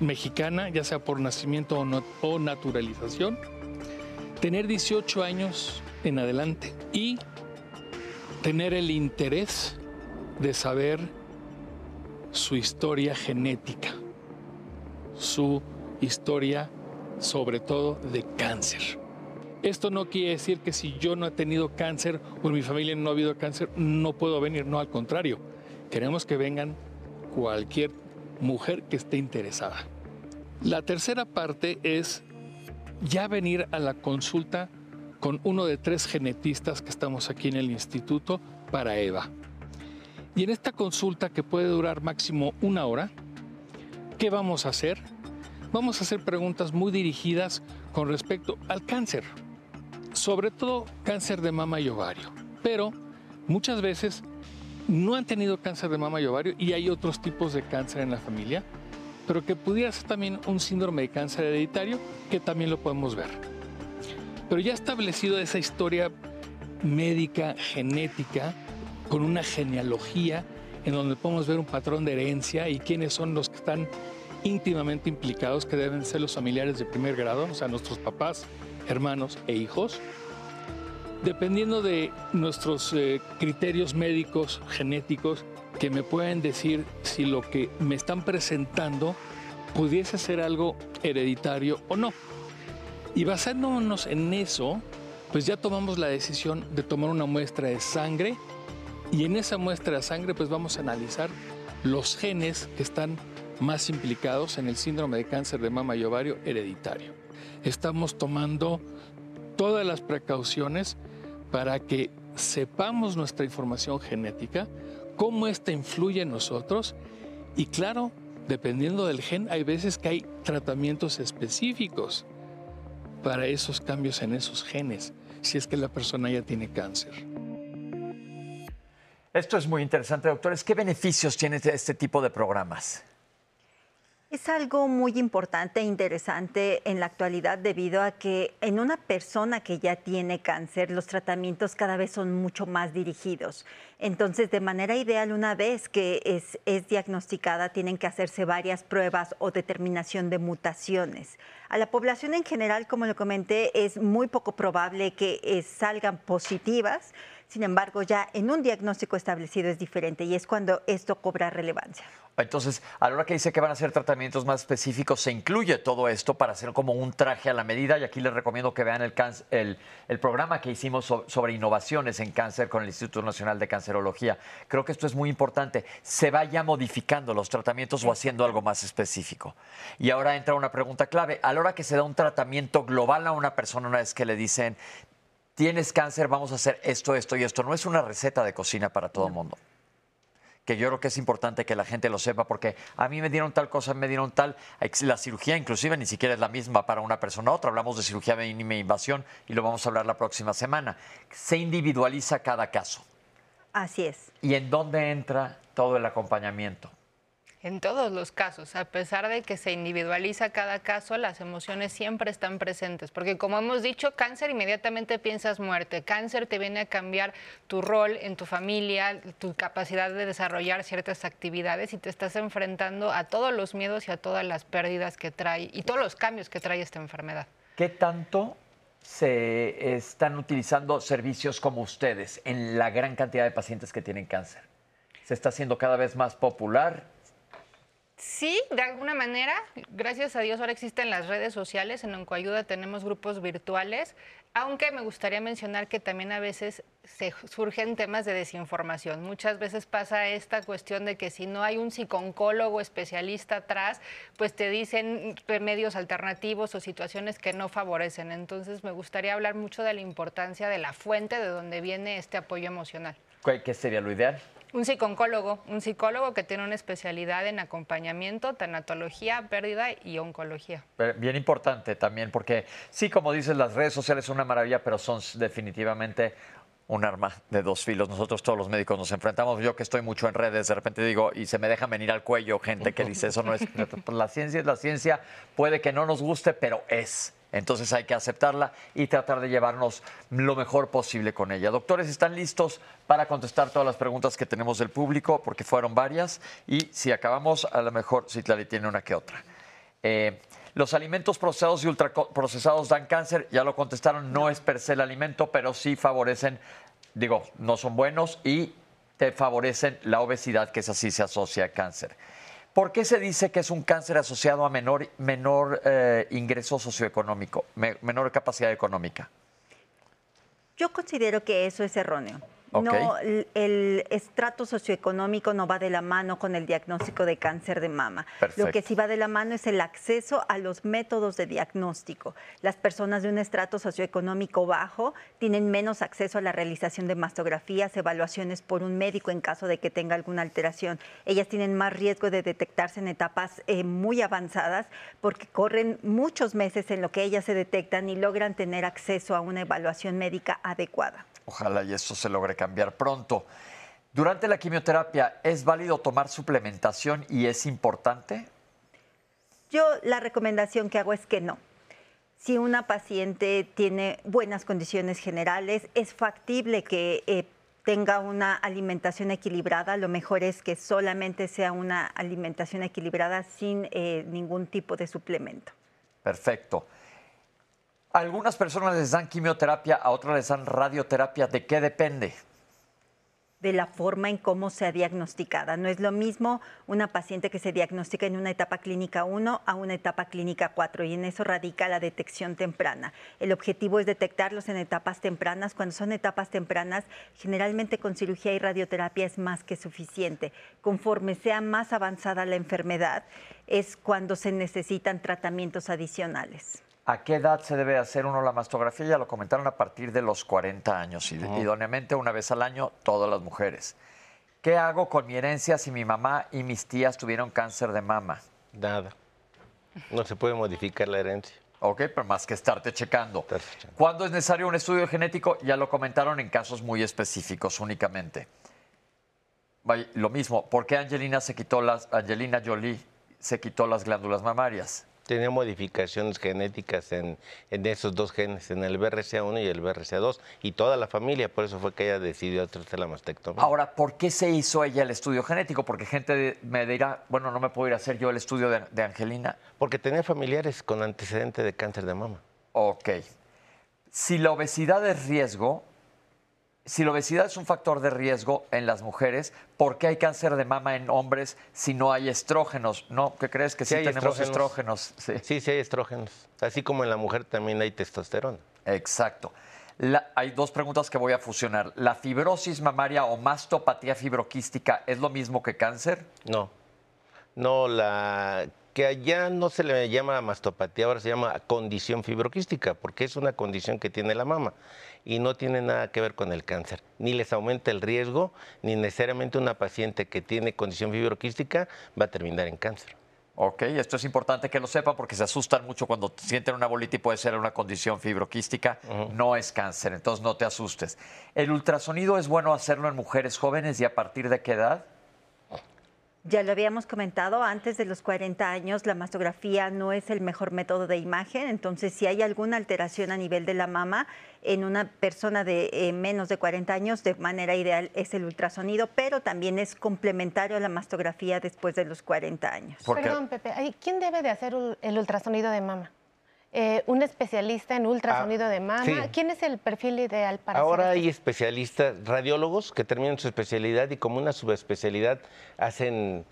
mexicana, ya sea por nacimiento o, o naturalización, tener 18 años en adelante y tener el interés de saber su historia genética, su historia sobre todo de cáncer. Esto no quiere decir que si yo no he tenido cáncer o en mi familia no ha habido cáncer, no puedo venir, no, al contrario. Queremos que vengan cualquier mujer que esté interesada. La tercera parte es ya venir a la consulta con uno de tres genetistas que estamos aquí en el instituto para EVA. Y en esta consulta que puede durar máximo una hora, ¿qué vamos a hacer? Vamos a hacer preguntas muy dirigidas con respecto al cáncer. sobre todo cáncer de mama y ovario, pero muchas veces no han tenido cáncer de mama y ovario y hay otros tipos de cáncer en la familia, pero que pudiera ser también un síndrome de cáncer hereditario que también lo podemos ver. Pero ya establecido esa historia médica, genética, con una genealogía en donde podemos ver un patrón de herencia y quiénes son los que están íntimamente implicados, que deben ser los familiares de primer grado, o sea, nuestros papás, hermanos e hijos. Dependiendo de nuestros eh, criterios médicos, genéticos, que me pueden decir si lo que me están presentando pudiese ser algo hereditario o no. Y basándonos en eso, pues ya tomamos la decisión de tomar una muestra de sangre y en esa muestra de sangre pues vamos a analizar los genes que están más implicados en el síndrome de cáncer de mama y ovario hereditario. Estamos tomando todas las precauciones para que sepamos nuestra información genética, cómo ésta influye en nosotros y claro, dependiendo del gen, hay veces que hay tratamientos específicos para esos cambios en esos genes, si es que la persona ya tiene cáncer. Esto es muy interesante, doctores. ¿Qué beneficios tiene este tipo de programas? Es algo muy importante e interesante en la actualidad debido a que en una persona que ya tiene cáncer los tratamientos cada vez son mucho más dirigidos. Entonces, de manera ideal, una vez que es, es diagnosticada, tienen que hacerse varias pruebas o determinación de mutaciones. A la población en general, como lo comenté, es muy poco probable que eh, salgan positivas. Sin embargo, ya en un diagnóstico establecido es diferente y es cuando esto cobra relevancia. Entonces, a la hora que dice que van a hacer tratamientos más específicos, se incluye todo esto para hacer como un traje a la medida. Y aquí les recomiendo que vean el, el, el programa que hicimos sobre innovaciones en cáncer con el Instituto Nacional de Cancerología. Creo que esto es muy importante. Se vaya modificando los tratamientos o haciendo algo más específico. Y ahora entra una pregunta clave. A la hora que se da un tratamiento global a una persona, una vez que le dicen, tienes cáncer, vamos a hacer esto, esto y esto, no es una receta de cocina para todo el mundo que yo creo que es importante que la gente lo sepa, porque a mí me dieron tal cosa, me dieron tal. La cirugía inclusive ni siquiera es la misma para una persona u otra. Hablamos de cirugía mínima invasión y lo vamos a hablar la próxima semana. Se individualiza cada caso. Así es. ¿Y en dónde entra todo el acompañamiento? En todos los casos, a pesar de que se individualiza cada caso, las emociones siempre están presentes, porque como hemos dicho, cáncer inmediatamente piensas muerte, cáncer te viene a cambiar tu rol en tu familia, tu capacidad de desarrollar ciertas actividades y te estás enfrentando a todos los miedos y a todas las pérdidas que trae y todos los cambios que trae esta enfermedad. ¿Qué tanto se están utilizando servicios como ustedes en la gran cantidad de pacientes que tienen cáncer? ¿Se está haciendo cada vez más popular? Sí, de alguna manera, gracias a Dios ahora existen las redes sociales, en Oncoayuda tenemos grupos virtuales, aunque me gustaría mencionar que también a veces se surgen temas de desinformación. Muchas veces pasa esta cuestión de que si no hay un psiconcólogo especialista atrás, pues te dicen remedios alternativos o situaciones que no favorecen. Entonces me gustaría hablar mucho de la importancia de la fuente de donde viene este apoyo emocional. ¿Qué sería lo ideal? Un psiconcólogo, un psicólogo que tiene una especialidad en acompañamiento, tanatología, pérdida y oncología. Bien importante también, porque sí, como dices, las redes sociales son una maravilla, pero son definitivamente un arma de dos filos. Nosotros todos los médicos nos enfrentamos. Yo que estoy mucho en redes, de repente digo, y se me deja venir al cuello gente que dice, eso no es... la ciencia es la ciencia, puede que no nos guste, pero es. Entonces hay que aceptarla y tratar de llevarnos lo mejor posible con ella. Doctores, ¿están listos para contestar todas las preguntas que tenemos del público? Porque fueron varias. Y si acabamos, a lo mejor Citlali tiene una que otra. Eh, los alimentos procesados y ultraprocesados dan cáncer, ya lo contestaron, no es per se el alimento, pero sí favorecen, digo, no son buenos y te favorecen la obesidad, que es así se asocia a cáncer. ¿Por qué se dice que es un cáncer asociado a menor, menor eh, ingreso socioeconómico, menor capacidad económica? Yo considero que eso es erróneo. No, el, el estrato socioeconómico no va de la mano con el diagnóstico de cáncer de mama. Perfecto. Lo que sí va de la mano es el acceso a los métodos de diagnóstico. Las personas de un estrato socioeconómico bajo tienen menos acceso a la realización de mastografías, evaluaciones por un médico en caso de que tenga alguna alteración. Ellas tienen más riesgo de detectarse en etapas eh, muy avanzadas porque corren muchos meses en lo que ellas se detectan y logran tener acceso a una evaluación médica adecuada. Ojalá y eso se logre cambiar pronto. Durante la quimioterapia, ¿es válido tomar suplementación y es importante? Yo la recomendación que hago es que no. Si una paciente tiene buenas condiciones generales, es factible que eh, tenga una alimentación equilibrada. Lo mejor es que solamente sea una alimentación equilibrada sin eh, ningún tipo de suplemento. Perfecto. Algunas personas les dan quimioterapia, a otras les dan radioterapia. ¿De qué depende? de la forma en cómo sea diagnosticada. No es lo mismo una paciente que se diagnostica en una etapa clínica 1 a una etapa clínica 4 y en eso radica la detección temprana. El objetivo es detectarlos en etapas tempranas. Cuando son etapas tempranas, generalmente con cirugía y radioterapia es más que suficiente. Conforme sea más avanzada la enfermedad, es cuando se necesitan tratamientos adicionales. ¿A qué edad se debe hacer uno la mastografía? Ya lo comentaron a partir de los 40 años, idóneamente una vez al año, todas las mujeres. ¿Qué hago con mi herencia si mi mamá y mis tías tuvieron cáncer de mama? Nada. No se puede modificar la herencia. Ok, pero más que estarte checando. ¿Cuándo es necesario un estudio genético? Ya lo comentaron en casos muy específicos únicamente. Lo mismo, ¿por qué Angelina se quitó las, Angelina Jolie se quitó las glándulas mamarias? Tenía modificaciones genéticas en, en esos dos genes, en el BRCA1 y el BRCA2, y toda la familia, por eso fue que ella decidió hacerse la mastectomía. Ahora, ¿por qué se hizo ella el estudio genético? Porque gente de- me dirá, bueno, no me puedo ir a hacer yo el estudio de, de Angelina. Porque tenía familiares con antecedente de cáncer de mama. Ok. Si la obesidad es riesgo, si la obesidad es un factor de riesgo en las mujeres, ¿por qué hay cáncer de mama en hombres si no hay estrógenos? ¿No? ¿Qué crees que sí, hay tenemos estrógenos? Sí. Sí, sí hay estrógenos. Así como en la mujer también hay testosterona. Exacto. La- hay dos preguntas que voy a fusionar. ¿La fibrosis mamaria o mastopatía fibroquística es lo mismo que cáncer? No. No, la que allá no se le llama mastopatía, ahora se llama condición fibroquística, porque es una condición que tiene la mama y no tiene nada que ver con el cáncer. Ni les aumenta el riesgo, ni necesariamente una paciente que tiene condición fibroquística va a terminar en cáncer. Ok, esto es importante que lo sepan porque se asustan mucho cuando sienten una bolita y puede ser una condición fibroquística. No es cáncer, entonces no te asustes. ¿El ultrasonido es bueno hacerlo en mujeres jóvenes y a partir de qué edad? Ya lo habíamos comentado, antes de los 40 años la mastografía no es el mejor método de imagen, entonces si hay alguna alteración a nivel de la mama en una persona de eh, menos de 40 años, de manera ideal es el ultrasonido, pero también es complementario a la mastografía después de los 40 años. Perdón, Pepe, ¿quién debe de hacer el ultrasonido de mama? Eh, ¿Un especialista en ultrasonido de mama? sí. ¿Quién es el perfil ideal para Ahora hay especialistas, radiólogos que terminan su especialidad y como una subespecialidad hacen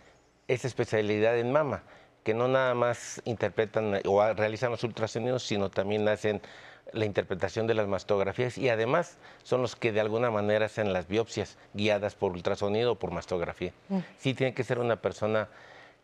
esa especialidad en mama, que no nada más interpretan o realizan los ultrasonidos, sino también hacen la interpretación de las mastografías y además son los que de alguna manera hacen las biopsias guiadas por ultrasonido o por mastografía. Mm. Sí tiene que ser una persona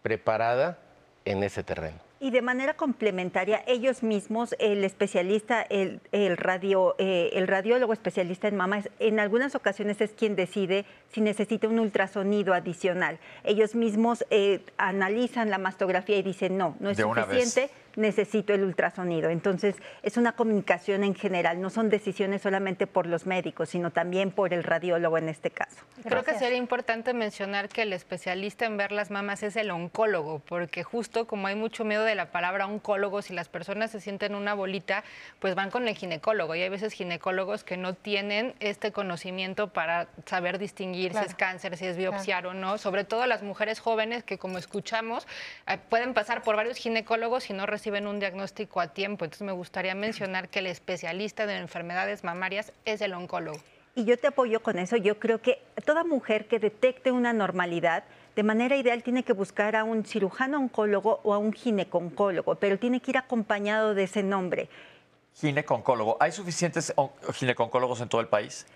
preparada en ese terreno. Y de manera complementaria, ellos mismos, el especialista, el, el radio, eh, el radiólogo especialista en mama, es- en algunas ocasiones es quien decide si necesita un ultrasonido adicional. Ellos mismos eh, analizan la mastografía y dicen, no, no es De suficiente, necesito el ultrasonido. Entonces, es una comunicación en general, no son decisiones solamente por los médicos, sino también por el radiólogo en este caso. Creo que sería importante mencionar que el especialista en ver las mamas es el oncólogo, porque justo como hay mucho miedo de la palabra oncólogo, si las personas se sienten una bolita, pues van con el ginecólogo. Y hay veces ginecólogos que no tienen este conocimiento para saber distinguir Claro. si es cáncer, si es biopsiar o no. Sobre todo las mujeres jóvenes que, como escuchamos, eh, pueden pasar por varios ginecólogos y no reciben un diagnóstico a tiempo. Entonces me gustaría mencionar que el especialista de enfermedades mamarias es el oncólogo. Y yo te apoyo con eso. Yo creo que toda mujer que detecte una normalidad, de manera ideal tiene que buscar a un cirujano oncólogo o a un gineconcólogo, pero tiene que ir acompañado de ese nombre. Gineconcólogo. ¿Hay suficientes on- gineconcólogos en todo el país?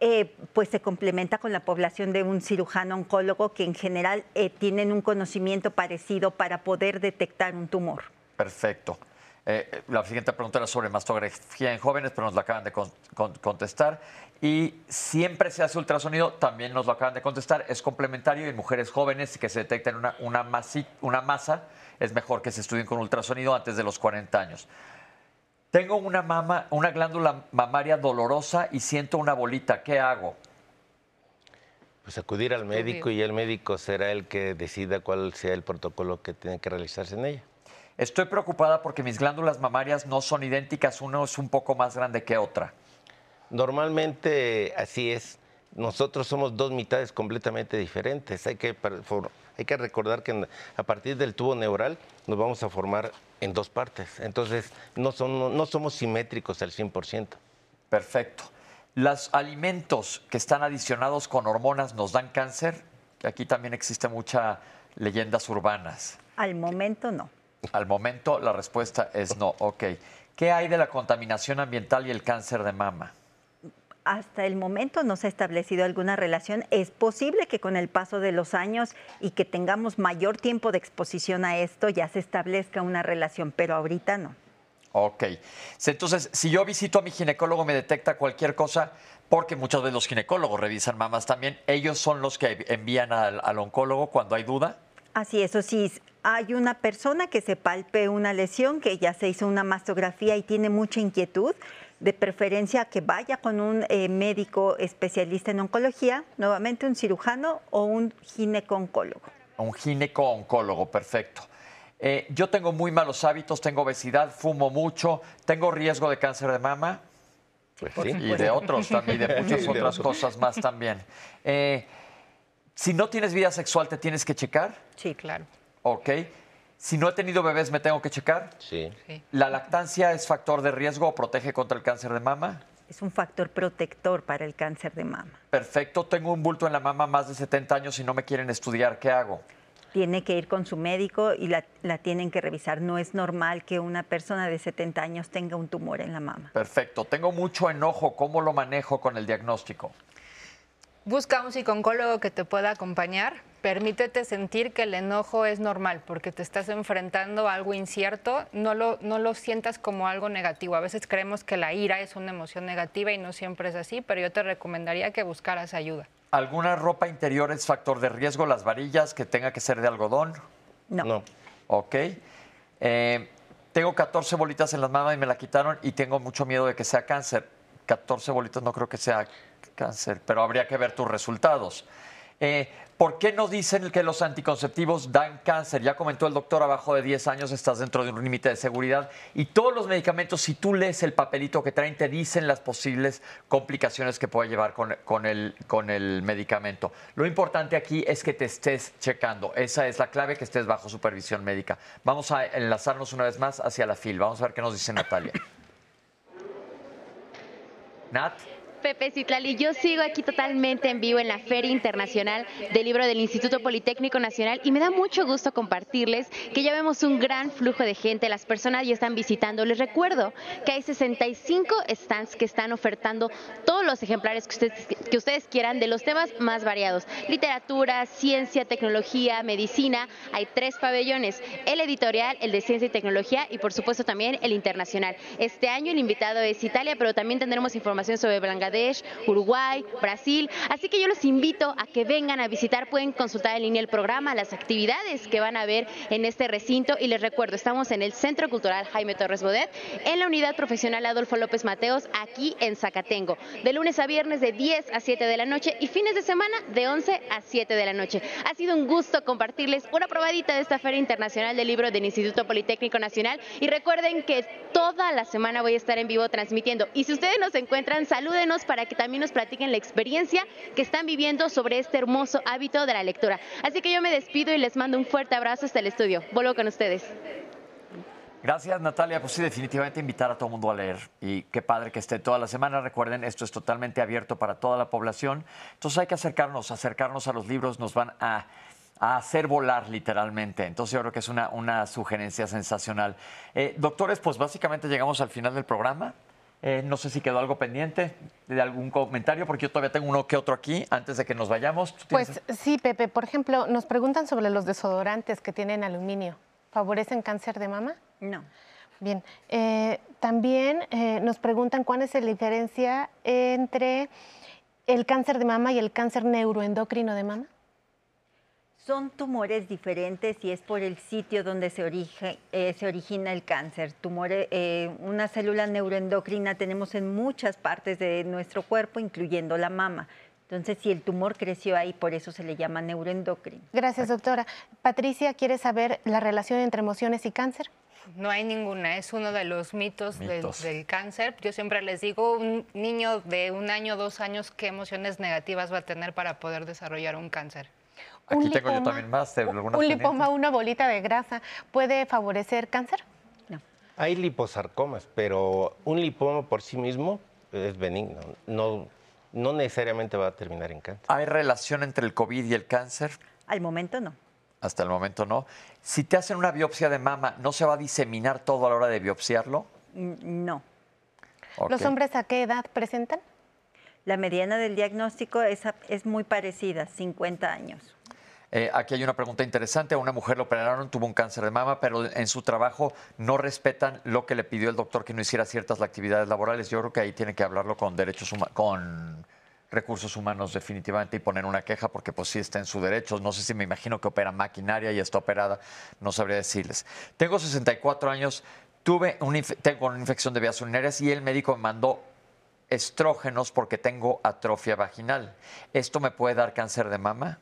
eh, pues se complementa con la población de un cirujano oncólogo que en general eh, tienen un conocimiento parecido para poder detectar un tumor. Perfecto. Eh, la siguiente pregunta era sobre mastografía en jóvenes, pero nos la acaban de con- con- contestar. Y siempre se hace ultrasonido, también nos lo acaban de contestar. Es complementario y en mujeres jóvenes que se detecten una, una, masi- una masa, es mejor que se estudien con ultrasonido antes de los 40 años. Tengo una, mama, una glándula mamaria dolorosa y siento una bolita. ¿Qué hago? Pues acudir al médico y el médico será el que decida cuál sea el protocolo que tiene que realizarse en ella. Estoy preocupada porque mis glándulas mamarias no son idénticas. Uno es un poco más grande que otra. Normalmente así es. Nosotros somos dos mitades completamente diferentes. Hay que, hay recordar que a partir del tubo neural nos vamos a formar en dos partes. Entonces, no, son, no somos simétricos al 100%. Perfecto. ¿Los alimentos que están adicionados con hormonas nos dan cáncer? Aquí también existe mucha leyendas urbanas. Al momento no. Al momento la respuesta es no. Ok. ¿Qué hay de la contaminación ambiental y el cáncer de mama? Hasta el momento no se ha establecido alguna relación. Es posible que con el paso de los años y que tengamos mayor tiempo de exposición a esto ya se establezca una relación, pero ahorita no. Ok. Entonces, si yo visito a mi ginecólogo, me detecta cualquier cosa, porque muchas veces los ginecólogos revisan mamas también, ellos son los que envían al, al oncólogo cuando hay duda. Así, eso sí, hay una persona que se palpe una lesión, que ya se hizo una mastografía y tiene mucha inquietud, de preferencia que vaya con un eh, médico especialista en oncología, nuevamente un cirujano o un gineco-oncólogo. Un gineco-oncólogo, perfecto. Eh, yo tengo muy malos hábitos, tengo obesidad, fumo mucho, tengo riesgo de cáncer de mama. Pues y de otros también, y de muchas otras cosas más también. Eh, si no tienes vida sexual, ¿te tienes que checar? Sí, claro. Ok. Si no he tenido bebés, ¿me tengo que checar? Sí. ¿La lactancia es factor de riesgo o protege contra el cáncer de mama? Es un factor protector para el cáncer de mama. Perfecto, tengo un bulto en la mama más de 70 años y no me quieren estudiar, ¿qué hago? Tiene que ir con su médico y la, la tienen que revisar. No es normal que una persona de 70 años tenga un tumor en la mama. Perfecto, tengo mucho enojo, ¿cómo lo manejo con el diagnóstico? Busca un psicooncólogo que te pueda acompañar. Permítete sentir que el enojo es normal porque te estás enfrentando a algo incierto. No lo, no lo sientas como algo negativo. A veces creemos que la ira es una emoción negativa y no siempre es así, pero yo te recomendaría que buscaras ayuda. ¿Alguna ropa interior es factor de riesgo? ¿Las varillas que tenga que ser de algodón? No. No. Ok. Eh, tengo 14 bolitas en las mamas y me la quitaron y tengo mucho miedo de que sea cáncer. 14 bolitas no creo que sea cáncer, pero habría que ver tus resultados. Eh, ¿Por qué no dicen que los anticonceptivos dan cáncer? Ya comentó el doctor, abajo de 10 años estás dentro de un límite de seguridad y todos los medicamentos, si tú lees el papelito que traen, te dicen las posibles complicaciones que puede llevar con, el, con el medicamento. Lo importante aquí es que te estés checando. Esa es la clave, que estés bajo supervisión médica. Vamos a enlazarnos una vez más hacia la FIL. Vamos a ver qué nos dice Natalia. Nat. Pepe Citlali, yo sigo aquí totalmente en vivo en la Feria Internacional del Libro del Instituto Politécnico Nacional y me da mucho gusto compartirles que ya vemos un gran flujo de gente, las personas ya están visitando. Les recuerdo que hay 65 stands que están ofertando todos los ejemplares que ustedes, que ustedes quieran de los temas más variados. Literatura, ciencia, tecnología, medicina. Hay tres pabellones, el editorial, el de ciencia y tecnología y por supuesto también el internacional. Este año el invitado es Italia, pero también tendremos información sobre Uruguay, Brasil. Así que yo los invito a que vengan a visitar, pueden consultar en línea el programa, las actividades que van a ver en este recinto. Y les recuerdo, estamos en el Centro Cultural Jaime Torres Bodet, en la unidad profesional Adolfo López Mateos, aquí en Zacatengo, de lunes a viernes de 10 a 7 de la noche y fines de semana de 11 a 7 de la noche. Ha sido un gusto compartirles una probadita de esta Feria Internacional del Libro del Instituto Politécnico Nacional y recuerden que toda la semana voy a estar en vivo transmitiendo. Y si ustedes nos encuentran, salúdenos para que también nos platiquen la experiencia que están viviendo sobre este hermoso hábito de la lectura. Así que yo me despido y les mando un fuerte abrazo hasta el estudio. Vuelvo con ustedes. Gracias, Natalia. Pues sí, definitivamente invitar a todo el mundo a leer. Y qué padre que esté toda la semana. Recuerden, esto es totalmente abierto para toda la población. Entonces hay que acercarnos, acercarnos a los libros. Nos van a, a hacer volar literalmente. Entonces yo creo que es una, una sugerencia sensacional. Eh, doctores, pues básicamente llegamos al final del programa. Eh, no sé si quedó algo pendiente de algún comentario, porque yo todavía tengo uno que otro aquí antes de que nos vayamos. Pues sí, Pepe. Por ejemplo, nos preguntan sobre los desodorantes que tienen aluminio. ¿Favorecen cáncer de mama? No. Bien. Eh, también eh, nos preguntan cuál es la diferencia entre el cáncer de mama y el cáncer neuroendocrino de mama. Son tumores diferentes y es por el sitio donde se, eh, se origina el cáncer. Tumores, eh, una célula neuroendocrina tenemos en muchas partes de nuestro cuerpo, incluyendo la mama. Entonces, si el tumor creció ahí, por eso se le llama neuroendocrino. Gracias, doctora. Patricia, ¿quiere saber la relación entre emociones y cáncer? No hay ninguna, es uno de los mitos, Del, cáncer. Yo siempre les digo, un niño de un año, dos años, ¿qué emociones negativas va a tener para poder desarrollar un cáncer? Aquí tengo yo también más. De un lipoma, una bolita de grasa, ¿puede favorecer cáncer? No. Hay liposarcomas, pero un lipoma por sí mismo es benigno. No, no necesariamente va a terminar en cáncer. ¿Hay relación entre el COVID y el cáncer? Al momento no. Hasta el momento no. Si te hacen una biopsia de mama, ¿no se va a diseminar todo a la hora de biopsiarlo? No. ¿Los hombres a qué edad presentan? La mediana del diagnóstico es, es muy parecida, 50 años. Eh, aquí hay una pregunta interesante. A una mujer lo operaron, tuvo un cáncer de mama, pero en su trabajo no respetan lo que le pidió el doctor que no hiciera ciertas actividades laborales. Yo creo que ahí tiene que hablarlo con derechos con recursos humanos definitivamente y poner una queja porque pues sí está en su derecho. No sé si me imagino que opera maquinaria y está operada, no sabría decirles. Tengo 64 años, tuve tengo una infección de vías urinarias y el médico me mandó estrógenos porque tengo atrofia vaginal. ¿Esto me puede dar cáncer de mama?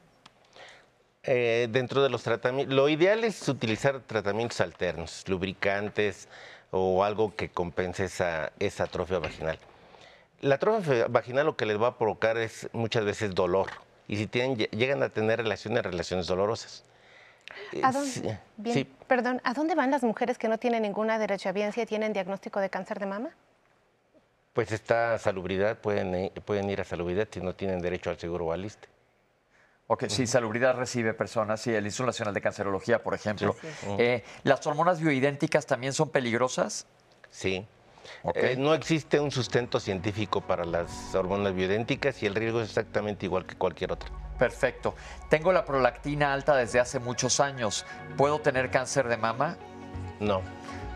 Eh, dentro de los tratamientos, lo ideal es utilizar tratamientos alternos, lubricantes o algo que compense esa, esa atrofia vaginal. La atrofia vaginal lo que les va a provocar es muchas veces dolor y si tienen, llegan a tener relaciones, relaciones dolorosas. ¿A dónde, bien, Perdón, ¿a dónde van las mujeres que no tienen ninguna derechohabiencia y tienen diagnóstico de cáncer de mama? Pues está salubridad, pueden, pueden ir a salubridad si no tienen derecho al seguro o Ok, si Salubridad recibe personas, sí, el Instituto Nacional de Cancerología, por ejemplo. Eh, ¿Las hormonas bioidénticas también son peligrosas? Sí. Eh, no existe un sustento científico para las hormonas bioidénticas y el riesgo es exactamente igual que cualquier otra. Perfecto. Tengo la prolactina alta desde hace muchos años. ¿Puedo tener cáncer de mama? No.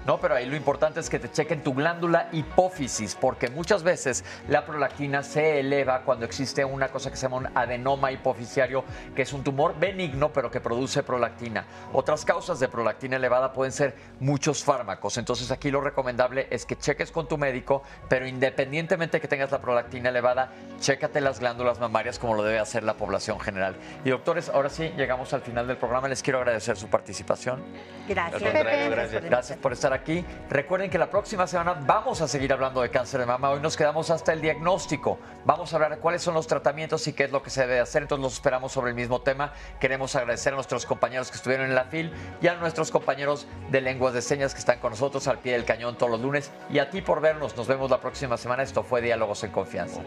No, pero ahí lo importante es que te chequen tu glándula hipófisis, porque muchas veces la prolactina se eleva cuando existe una cosa que se llama un adenoma hipofisiario, que es un tumor benigno, pero que produce prolactina. Otras causas de prolactina elevada pueden ser muchos fármacos. Entonces aquí lo recomendable es que cheques con tu médico, pero independientemente de que tengas la prolactina elevada, chécate las glándulas mamarias como lo debe hacer la población general. Y doctores, ahora sí, llegamos al final del programa. Les quiero agradecer su participación. Gracias. Gracias, gracias por estar aquí. Recuerden que la próxima semana vamos a seguir hablando de cáncer de mama. Hoy nos quedamos hasta el diagnóstico. Vamos a hablar de cuáles son los tratamientos y qué es lo que se debe hacer. Entonces los esperamos sobre el mismo tema. Queremos agradecer a nuestros compañeros que estuvieron en la FIL y a nuestros compañeros de lenguas de señas que están con nosotros al pie del cañón todos los lunes. Y a ti por vernos. Nos vemos la próxima semana. Esto fue Diálogos en Confianza.